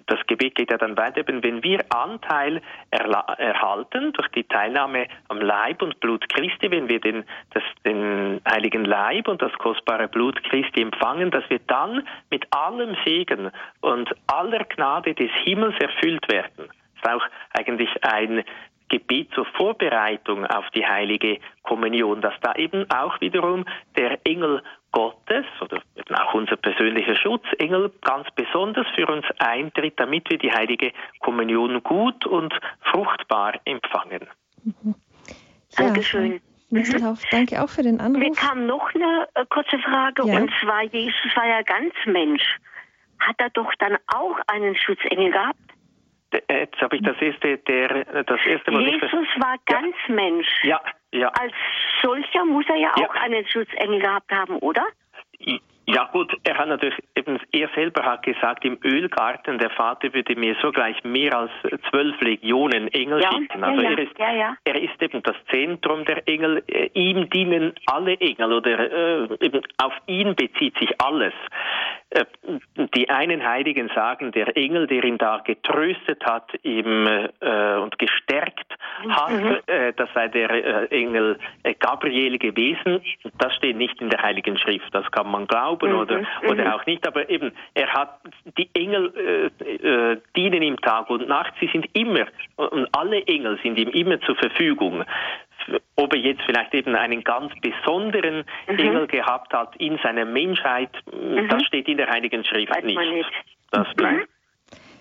das Gebet geht ja dann weiter, wenn wir Anteil erhalten durch die Teilnahme am Leib und Blut Christi, wenn wir den, das, den heiligen Leib und das kostbare Blut Christi empfangen, dass wir dann mit allem Segen und aller Gnade des Himmels erfüllt werden. Das ist auch eigentlich ein Gebet zur Vorbereitung auf die heilige Kommunion, dass da eben auch wiederum der Engel Gottes oder auch unser persönlicher Schutzengel ganz besonders für uns eintritt, damit wir die heilige Kommunion gut und fruchtbar empfangen. Mhm. Ja, Dankeschön. Mhm. Danke auch für den Anruf. Mir kam noch eine äh, kurze Frage ja. und zwar, Jesus war ja ganz Mensch. Hat er doch dann auch einen Schutzengel gehabt? Jetzt habe ich das erste, der, das erste Mal Jesus war ganz ja. Mensch. Ja, ja. Als solcher muss er ja, ja. auch einen Schutzengel gehabt haben, oder? Ja gut, er hat natürlich eben, er selber hat gesagt, im Ölgarten, der Vater würde mir sogleich mehr als zwölf Legionen Engel ja, schicken. Also ja, er, ist, ja, er ist eben das Zentrum der Engel, äh, ihm dienen alle Engel oder äh, eben auf ihn bezieht sich alles. Äh, die einen Heiligen sagen, der Engel, der ihn da getröstet hat ihm, äh, und gestärkt hat, mhm. äh, das sei der Engel Gabriel gewesen. Das steht nicht in der Heiligen Schrift. Das kann man glauben mhm. oder, oder mhm. auch nicht. Aber eben, er hat die Engel äh, dienen ihm Tag und Nacht. Sie sind immer und alle Engel sind ihm immer zur Verfügung ob er jetzt vielleicht eben einen ganz besonderen mhm. Engel gehabt hat in seiner Menschheit, mhm. das steht in der Heiligen Schrift nicht. nicht. Das bleibt. Mhm.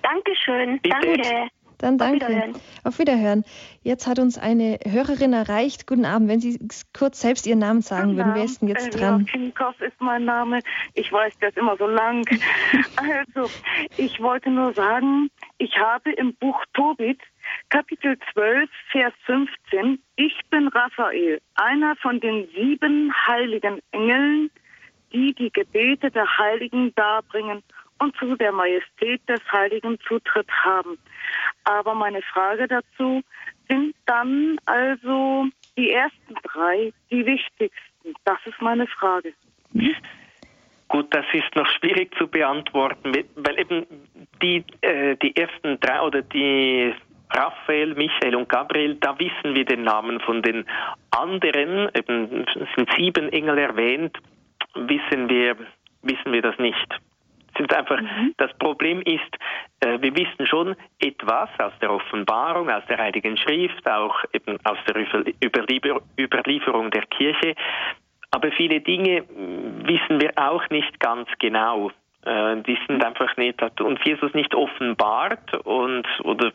Dankeschön. Bitte. Danke. Dann danke. Auf Wiederhören. Auf Wiederhören. Jetzt hat uns eine Hörerin erreicht. Guten Abend. Wenn Sie kurz selbst Ihren Namen sagen Guten würden, wer ist denn jetzt dran? Kinkoff ist mein Name. Ich weiß, der ist immer so lang. (laughs) also, ich wollte nur sagen, ich habe im Buch Tobit Kapitel 12, Vers 15. Ich bin Raphael, einer von den sieben heiligen Engeln, die die Gebete der Heiligen darbringen und zu der Majestät des Heiligen Zutritt haben. Aber meine Frage dazu sind dann also die ersten drei die wichtigsten. Das ist meine Frage. Gut, das ist noch schwierig zu beantworten, weil eben die, äh, die ersten drei oder die Raphael, Michael und Gabriel, da wissen wir den Namen von den anderen, eben sind sieben Engel erwähnt, wissen wir, wissen wir das nicht. Sind einfach, mhm. Das Problem ist, äh, wir wissen schon etwas aus der Offenbarung, aus der Heiligen Schrift, auch eben aus der Überliefer Überlieferung der Kirche, aber viele Dinge wissen wir auch nicht ganz genau. Äh, die sind einfach nicht, hat uns Jesus nicht offenbart und oder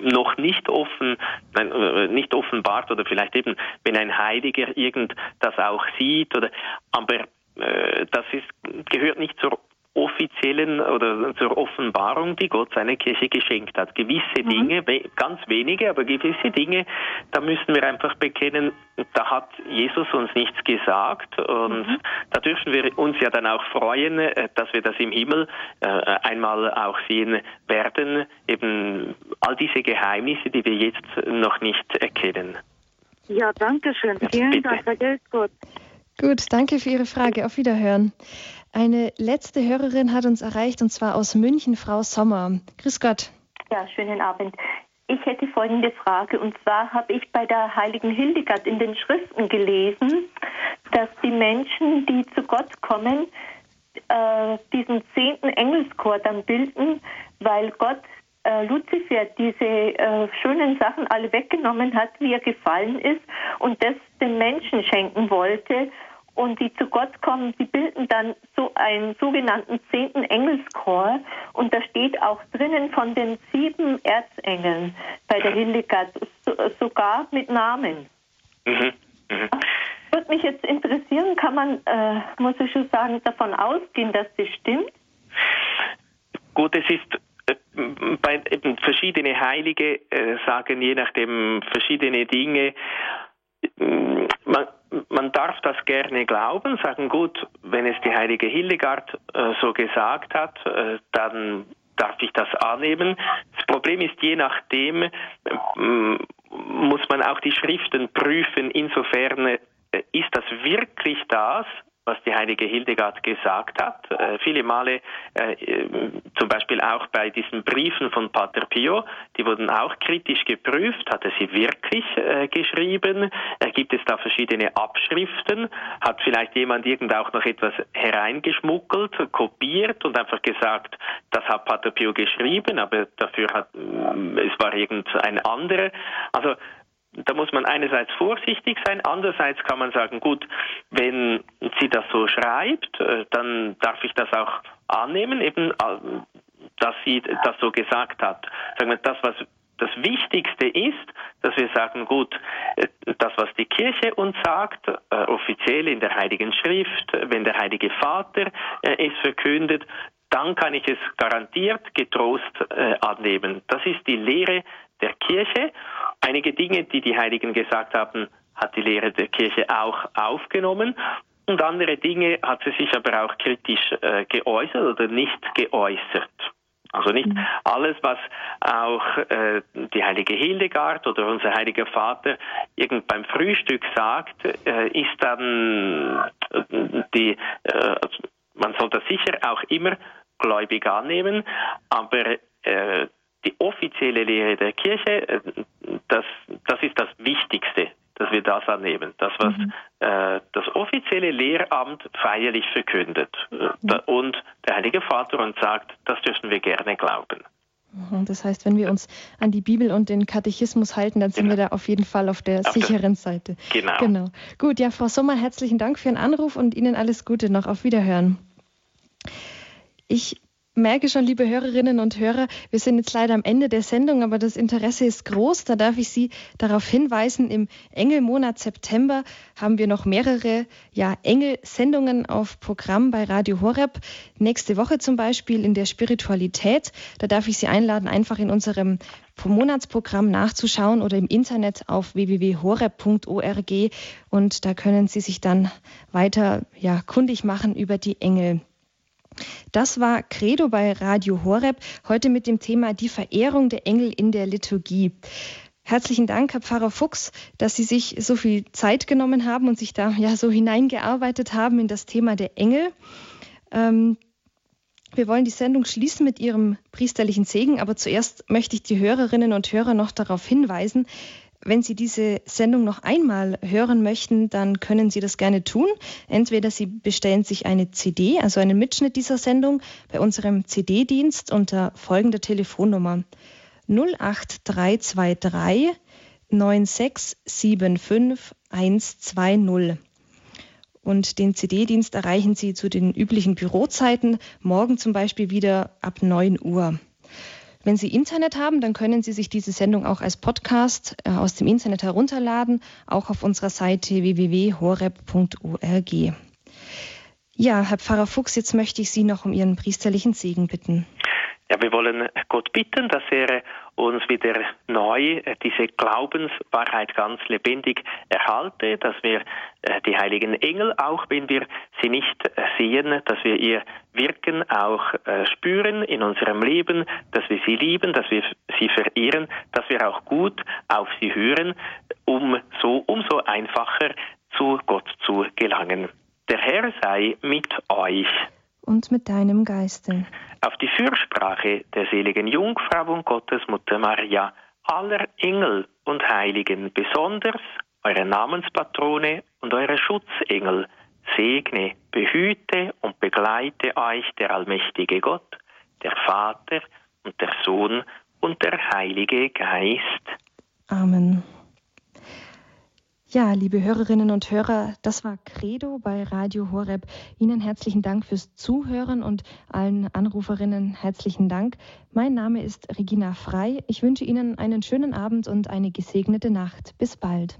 noch nicht offen, nein, äh, nicht offenbart oder vielleicht eben, wenn ein Heiliger irgend das auch sieht oder, aber das ist, gehört nicht zur offiziellen oder zur Offenbarung, die Gott seiner Kirche geschenkt hat. Gewisse mhm. Dinge, ganz wenige, aber gewisse Dinge, da müssen wir einfach bekennen, da hat Jesus uns nichts gesagt und mhm. da dürfen wir uns ja dann auch freuen, äh, dass wir das im Himmel äh, einmal auch sehen werden, eben all diese Geheimnisse, die wir jetzt noch nicht erkennen. Ja, danke schön. Vielen Bitte. Dank, vergelt's Gott. Gut, danke für Ihre Frage. Auf Wiederhören. Eine letzte Hörerin hat uns erreicht und zwar aus München, Frau Sommer. Grüß Gott. Ja, schönen Abend. Ich hätte folgende Frage und zwar habe ich bei der heiligen Hildegard in den Schriften gelesen, dass die Menschen, die zu Gott kommen, äh, diesen zehnten Engelschor dann bilden, weil Gott äh, Luzifer diese äh, schönen Sachen alle weggenommen hat, wie er gefallen ist und das den Menschen schenken wollte und die zu Gott kommen, die bilden dann so einen sogenannten zehnten Engelschor und da steht auch drinnen von den sieben Erzengeln bei der Hildegard, so, sogar mit Namen. Mhm. Mhm. Würde mich jetzt interessieren, kann man, äh, muss ich schon sagen, davon ausgehen, dass das stimmt? Gut, es ist äh, bei eben verschiedene Heilige äh, sagen je nachdem verschiedene Dinge. Man, man darf das gerne glauben, sagen gut, wenn es die heilige Hildegard äh, so gesagt hat, äh, dann darf ich das annehmen. Das Problem ist, je nachdem äh, muss man auch die Schriften prüfen, insofern äh, ist das wirklich das, was die heilige Hildegard gesagt hat. Äh, viele Male, äh, äh, zum Beispiel auch bei diesen Briefen von Pater Pio, die wurden auch kritisch geprüft. Hat er sie wirklich äh, geschrieben? Äh, gibt es da verschiedene Abschriften? Hat vielleicht jemand irgend auch noch etwas hereingeschmuggelt, kopiert und einfach gesagt, das hat Pater Pio geschrieben, aber dafür hat, äh, es war irgendein anderer. Also da muss man einerseits vorsichtig sein, andererseits kann man sagen, gut, wenn sie das so schreibt, äh, dann darf ich das auch annehmen, eben, äh, dass sie das so gesagt hat. Sagen wir, das, was das Wichtigste ist, dass wir sagen, gut, äh, das, was die Kirche uns sagt, offiziell in der Heiligen Schrift, wenn der Heilige Vater es verkündet, dann kann ich es garantiert getrost annehmen. Das ist die Lehre der Kirche. Einige Dinge, die die Heiligen gesagt haben, hat die Lehre der Kirche auch aufgenommen. Und andere Dinge hat sie sich aber auch kritisch äh, geäußert oder nicht geäußert. Also nicht mhm. alles, was auch äh, die heilige Hildegard oder unser heiliger Vater irgend beim Frühstück sagt, äh, ist dann äh, die, äh, man soll das sicher auch immer gläubig annehmen, aber äh, die offizielle Lehre der Kirche, äh, das, das ist das Wichtigste, dass wir das annehmen. Das, was mhm. äh, das offizielle Lehramt feierlich verkündet mhm. und der Heilige Vater uns sagt, das dürfen wir gerne glauben. Mhm, das heißt, wenn wir uns an die Bibel und den Katechismus halten, dann sind genau. wir da auf jeden Fall auf der auf sicheren Seite. Genau. genau. Gut, ja, Frau Sommer, herzlichen Dank für Ihren Anruf und Ihnen alles Gute noch. Auf Wiederhören. Ich merke schon, liebe Hörerinnen und Hörer, wir sind jetzt leider am Ende der Sendung, aber das Interesse ist groß. Da darf ich Sie darauf hinweisen, im Engelmonat September haben wir noch mehrere ja, Engelsendungen auf Programm bei Radio Horeb. Nächste Woche zum Beispiel in der Spiritualität. Da darf ich Sie einladen, einfach in unserem Monatsprogramm nachzuschauen oder im Internet auf www.horeb.org und da können Sie sich dann weiter ja, kundig machen über die Engel. Das war Credo bei Radio Horeb, heute mit dem Thema die Verehrung der Engel in der Liturgie. Herzlichen Dank, Herr Pfarrer Fuchs, dass Sie sich so viel Zeit genommen haben und sich da ja so hineingearbeitet haben in das Thema der Engel. Ähm, wir wollen die Sendung schließen mit Ihrem priesterlichen Segen, aber zuerst möchte ich die Hörerinnen und Hörer noch darauf hinweisen, wenn Sie diese Sendung noch einmal hören möchten, dann können Sie das gerne tun. Entweder Sie bestellen sich eine CD, also einen Mitschnitt dieser Sendung, bei unserem CD-Dienst unter folgender Telefonnummer 08323 9675 120. Und den CD-Dienst erreichen Sie zu den üblichen Bürozeiten, morgen zum Beispiel wieder ab 9 Uhr. Wenn Sie Internet haben, dann können Sie sich diese Sendung auch als Podcast äh, aus dem Internet herunterladen, auch auf unserer Seite www.horeb.org. Ja, Herr Pfarrer Fuchs, jetzt möchte ich Sie noch um Ihren priesterlichen Segen bitten. Ja, wir wollen Gott bitten, dass er uns wieder neu äh, diese Glaubenswahrheit ganz lebendig erhalte, dass wir äh, die heiligen Engel, auch wenn wir sie nicht äh, sehen, dass wir ihr Wirken auch spüren in unserem Leben, dass wir sie lieben, dass wir sie verehren, dass wir auch gut auf sie hören, um so umso einfacher zu Gott zu gelangen. Der Herr sei mit euch. Und mit deinem Geiste auf die Fürsprache der seligen Jungfrau und Gottesmutter Maria, aller Engel und Heiligen, besonders eure Namenspatrone und eure Schutzengel, segne, behüte und begleite euch der allmächtige Gott, der Vater und der Sohn und der Heilige Geist. Amen. Ja, liebe Hörerinnen und Hörer, das war Credo bei Radio Horeb. Ihnen herzlichen Dank fürs Zuhören und allen Anruferinnen herzlichen Dank. Mein Name ist Regina Frei. Ich wünsche Ihnen einen schönen Abend und eine gesegnete Nacht. Bis bald.